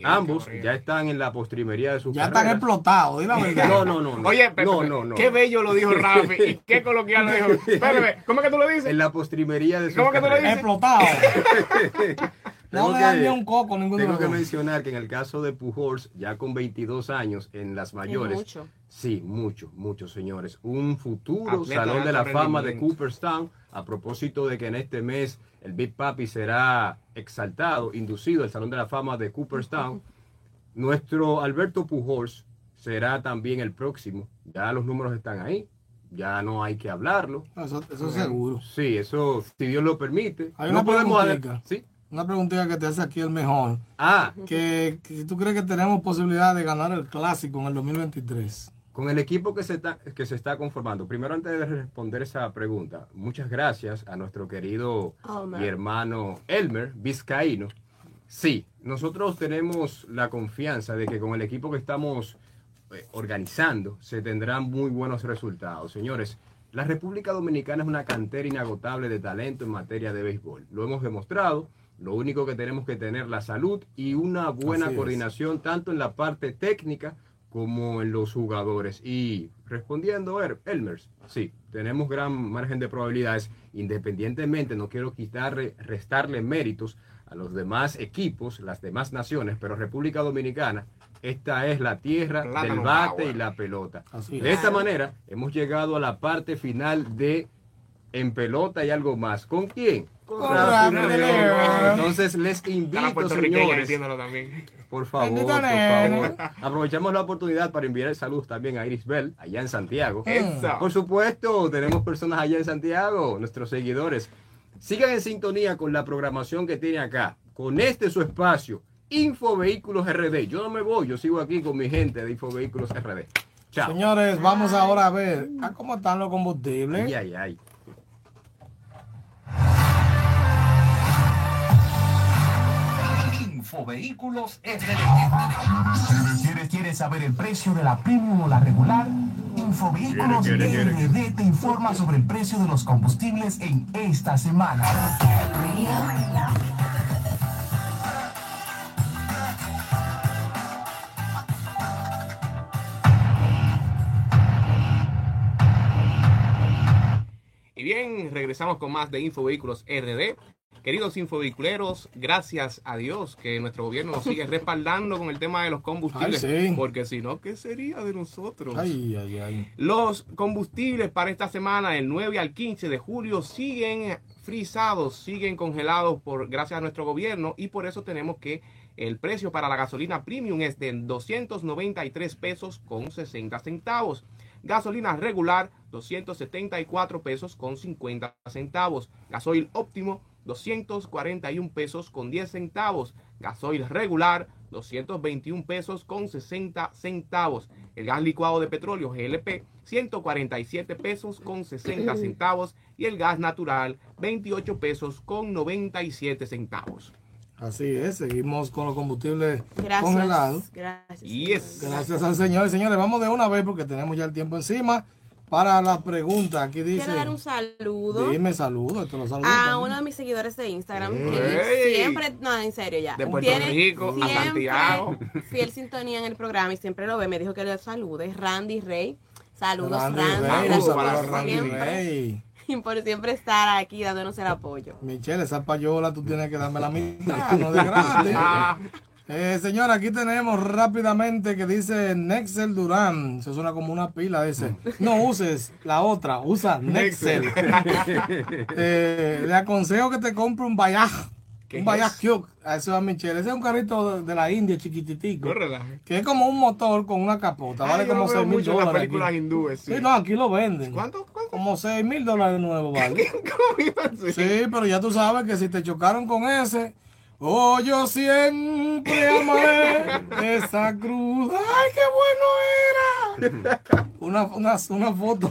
Ambos ya están en la postrimería de su Ya están explotados, No, no, no. Oye, no, no, no, qué bello lo dijo Rafi y qué coloquial lo dijo. Espérame, ¿cómo es que tú lo dices? En la postrimería de su ¿Cómo que tú lo dices? Explotado. no me dan ni un coco ninguno. Tengo que mencionar que en el caso de Pujols, ya con 22 años en las mayores. mucho. Sí, mucho, mucho, señores. Un futuro Salón de la Fama de Cooperstown. A propósito de que en este mes el Big Papi será exaltado, inducido al Salón de la Fama de Cooperstown. Nuestro Alberto Pujols será también el próximo. Ya los números están ahí. Ya no hay que hablarlo. Eso, eso seguro. Sí, eso, si Dios lo permite. Hay una no podemos ¿sí? Una preguntita que te hace aquí el mejor. Ah. Que, que tú crees que tenemos posibilidad de ganar el clásico en el 2023. Con el equipo que se, está, que se está conformando, primero antes de responder esa pregunta, muchas gracias a nuestro querido y hermano Elmer Vizcaíno. Sí, nosotros tenemos la confianza de que con el equipo que estamos eh, organizando se tendrán muy buenos resultados. Señores, la República Dominicana es una cantera inagotable de talento en materia de béisbol. Lo hemos demostrado. Lo único que tenemos que tener la salud y una buena coordinación tanto en la parte técnica como en los jugadores. Y respondiendo, Elmers, sí, tenemos gran margen de probabilidades, independientemente, no quiero quitarle, restarle méritos a los demás equipos, las demás naciones, pero República Dominicana, esta es la tierra del bate y la pelota. de esta manera, hemos llegado a la parte final de En Pelota y algo más. ¿Con quién? Entonces les invito, señores. Por favor, por favor. Aprovechamos la oportunidad para enviar saludos también a Iris Bell, allá en Santiago. Por supuesto, tenemos personas allá en Santiago, nuestros seguidores. Sigan en sintonía con la programación que tiene acá, con este su espacio, Infovehículos RD. Yo no me voy, yo sigo aquí con mi gente de Infovehículos RD. Chao. Señores, vamos ahora a ver cómo están los combustibles. Ay, ay, ay. Infovehículos es de... ¿Quieres, ¿Quieres saber el precio de la premium o la regular? Infovehículos RD te informa sobre el precio de los combustibles en esta semana. Y bien, regresamos con más de Infovehículos RD. Queridos infovehiculeros, gracias a Dios que nuestro gobierno nos sigue respaldando con el tema de los combustibles, porque si no, ¿qué sería de nosotros? Los combustibles para esta semana, del 9 al 15 de julio, siguen frisados, siguen congelados por gracias a nuestro gobierno y por eso tenemos que el precio para la gasolina premium es de 293 pesos con 60 centavos. Gasolina regular, 274 pesos con 50 centavos. Gasoil óptimo, 241 pesos con 10 centavos. Gasoil regular, 221 pesos con 60 centavos. El gas licuado de petróleo GLP, 147 pesos con 60 centavos. Y el gas natural, 28 pesos con 97 centavos. Así es, seguimos con los combustibles congelados. Gracias. Gracias al Señor. Señores, vamos de una vez porque tenemos ya el tiempo encima. Para la pregunta, aquí dice. Quiero dar un saludo. Dime saludo, esto lo saludo. A uno de mis seguidores de Instagram, siempre, no, en serio ya. De Puerto Rico, a Santiago. Fiel sintonía en el programa y siempre lo ve. Me dijo que le salude. Randy Rey. Saludos, Randy. Randy. Saludos, para Randy Rey. por siempre estar aquí dándonos el apoyo. Michelle, esa payola tú tienes que darme la mitad, no de grande. Eh, señora, aquí tenemos rápidamente que dice Nexel Durán. Se suena como una pila ese. No uses la otra, usa Nexel. eh, le aconsejo que te compre un Bayaj. Un Bayaj Cube. Eso es Michelle. Ese es un carrito de la India chiquititico. Que es como un motor con una capota. Vale como 6 mil dólares. Las películas hindúes, sí. no, aquí lo venden. ¿Cuánto? Como 6 mil dólares nuevo, vale. sí, pero ya tú sabes que si te chocaron con ese Oh, yo siempre amaré esa cruz. ¡Ay, qué bueno era! Una, una, una foto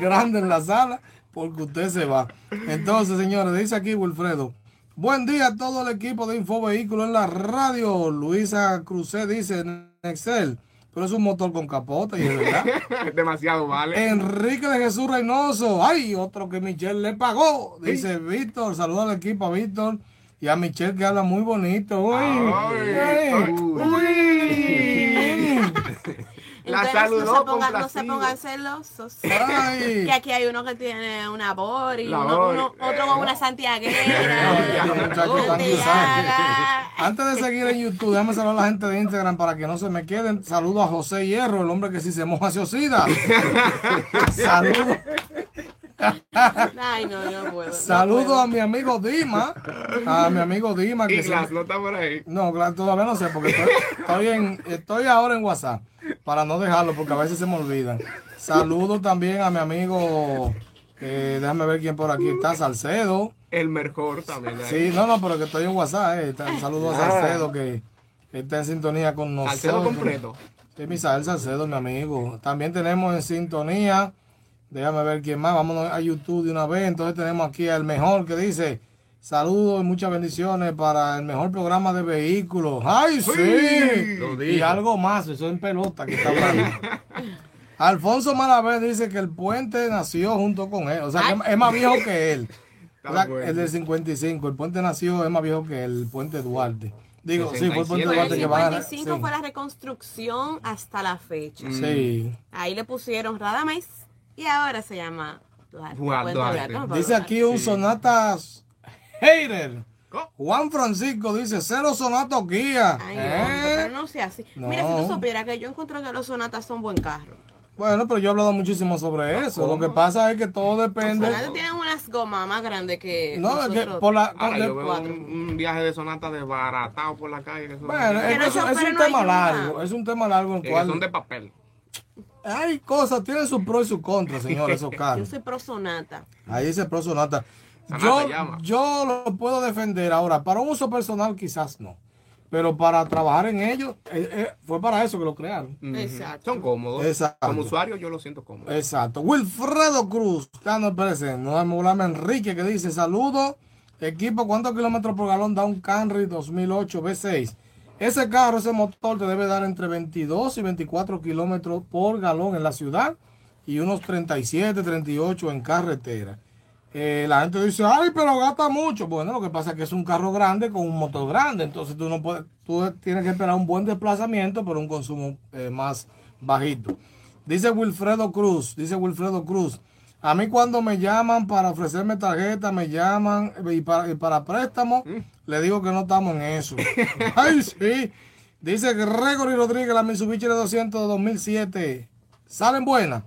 grande en la sala porque usted se va. Entonces, señores, dice aquí Wilfredo. Buen día a todo el equipo de Infovehículo en la radio. Luisa Crucé dice en Excel. Pero es un motor con capota y es verdad. Demasiado vale. Enrique de Jesús Reynoso. Ay, otro que Michelle le pagó. Dice Víctor. Saluda al equipo a Víctor. Y a Michelle que habla muy bonito. Uy, La saludó no se, pongan, no se pongan celosos. que aquí hay uno que tiene una bori, uno, otro con una santiaguera. Antes de seguir en YouTube, déjame saludar a la gente de Instagram para que no se me queden. Saludo a José Hierro, el hombre que si se moja se oscida. Saludos. Ay, no, no puedo. Saludo a mi amigo Dima. A mi amigo Dima. Que ¿Y Glass no está por ahí? No, Glass todavía no sé, porque estoy, en, estoy ahora en WhatsApp. Para no dejarlo, porque a veces se me olvidan. Saludo también a mi amigo. Eh, déjame ver quién por aquí está. Salcedo. El mejor también. Sí, no, no, pero que estoy en WhatsApp. Eh. Saludo a ah. Salcedo que está en sintonía con nosotros. Salcedo completo. Sí, Misael Salcedo, mi amigo. También tenemos en sintonía Déjame ver quién más. Vámonos a YouTube de una vez. Entonces tenemos aquí al mejor que dice: Saludos y muchas bendiciones para el mejor programa de vehículos. ¡Ay, sí! y algo más, eso en pelota que está hablando. Alfonso Malavé dice que el puente nació junto con él. O sea, que es más viejo que él. el del 55. El puente nació, es más viejo que el puente Duarte. Digo, sí, fue el puente Duarte que va a... El 55 fue la reconstrucción hasta la fecha. Sí. Ahí le pusieron Radames y ahora se llama Dice aquí un sonatas hater. Juan Francisco dice cero sonatos guía. Ay, ¿Eh? no, sea así. Mira, si tú supieras que yo encuentro que los sonatas son buen carro. Bueno, pero yo he hablado muchísimo sobre eso. Lo que pasa es que todo depende. Los tienen unas gomas más grandes que. No, es que por la. yo veo un, viaje de sonata desbaratado por la calle. bueno, es, un tema largo. Es un tema largo en cual. Son de papel hay cosas, tienen su pro y su contra, señores, esos carros. Yo soy pro sonata. Ahí dice pro sonata. Yo, yo lo puedo defender ahora. Para un uso personal quizás no. Pero para trabajar en ellos, eh, eh, fue para eso que lo crearon. Exacto. Son cómodos. Exacto. Como usuario yo lo siento cómodo. Exacto. Wilfredo Cruz, no presente. No a Enrique que dice, saludo, equipo, ¿cuántos kilómetros por galón da un Camry 2008 V6? Ese carro, ese motor te debe dar entre 22 y 24 kilómetros por galón en la ciudad y unos 37, 38 en carretera. Eh, la gente dice, ay, pero gasta mucho. Bueno, lo que pasa es que es un carro grande con un motor grande, entonces tú no puedes, tú tienes que esperar un buen desplazamiento, pero un consumo eh, más bajito. Dice Wilfredo Cruz, dice Wilfredo Cruz, A mí cuando me llaman para ofrecerme tarjeta, me llaman y para, para préstamo, mm. Le digo que no estamos en eso. Ay, sí. Dice Gregory Rodríguez, la Mitsubishi de 200 de 2007. ¿Salen buenas?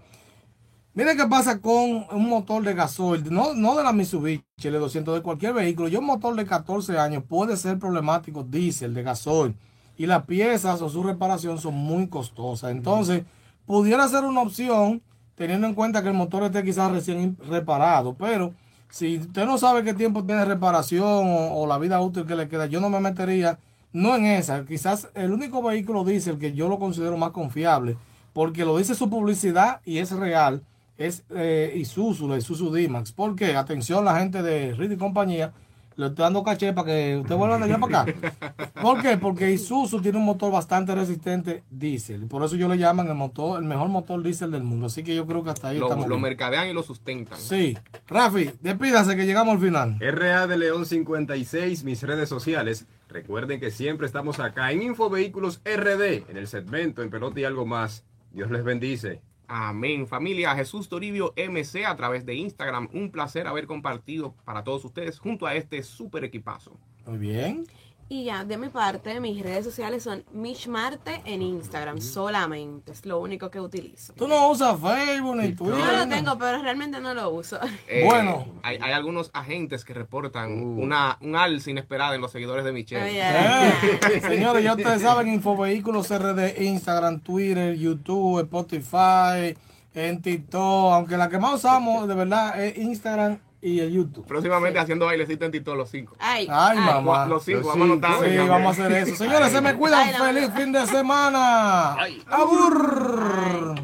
Miren qué pasa con un motor de gasoil, no, no de la Mitsubishi, de 200, de cualquier vehículo. Yo un motor de 14 años puede ser problemático, diésel, de gasoil. Y las piezas o su reparación son muy costosas. Entonces, pudiera ser una opción, teniendo en cuenta que el motor esté quizás recién reparado. Pero si usted no sabe qué tiempo tiene reparación o, la vida útil que le queda, yo no me metería, no en esa. Quizás el único vehículo diésel que yo lo considero más confiable, porque lo dice su publicidad y es real es eh, Isuzu, la Isuzu D-Max. ¿Por qué? Atención, la gente de Reed y compañía, le estoy dando caché para que usted vuelva de allá para acá. ¿Por qué? Porque Isuzu tiene un motor bastante resistente diésel. Por eso yo le llaman el motor, el mejor motor diésel del mundo. Así que yo creo que hasta ahí lo, Lo mercadean y lo sustentan. Sí. Rafi, despídase que llegamos al final. RA de León 56, mis redes sociales. Recuerden que siempre estamos acá en Infovehículos RD, en el segmento En Pelota y Algo Más. Dios les bendice. Amén. Familia Jesús Toribio MC a través de Instagram. Un placer haber compartido para todos ustedes junto a este super equipazo. Muy bien. Y ya, de mi parte, mis redes sociales son Marte en Instagram solamente. Es lo único que utilizo. Tú no usas Facebook ni Twitter. No lo tengo, pero realmente no lo uso. Eh, bueno. Hay, algunos agentes que reportan uh. una, un alza inesperada en los seguidores de Michelle. Oh, eh, señores, ya ustedes saben, Infovehículos RD, Instagram, Twitter, YouTube, Spotify, en TikTok. Aunque la que más usamos, de verdad, es Instagram y el YouTube. Próximamente haciendo bailecito en TikTok los cinco. Ay, ay, mamá. Los cinco, vamos a. Sí, vamos a hacer eso. Señores, se me cuidan. Feliz fin de semana. Ay. Abur.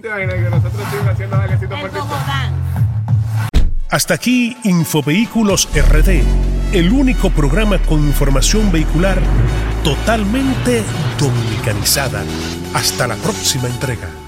Te imaginas que nosotros seguimos haciendo bailecito por TikTok. Hasta aquí Infovehículos RD, el único programa con información vehicular totalmente dominicanizada. Hasta la próxima entrega.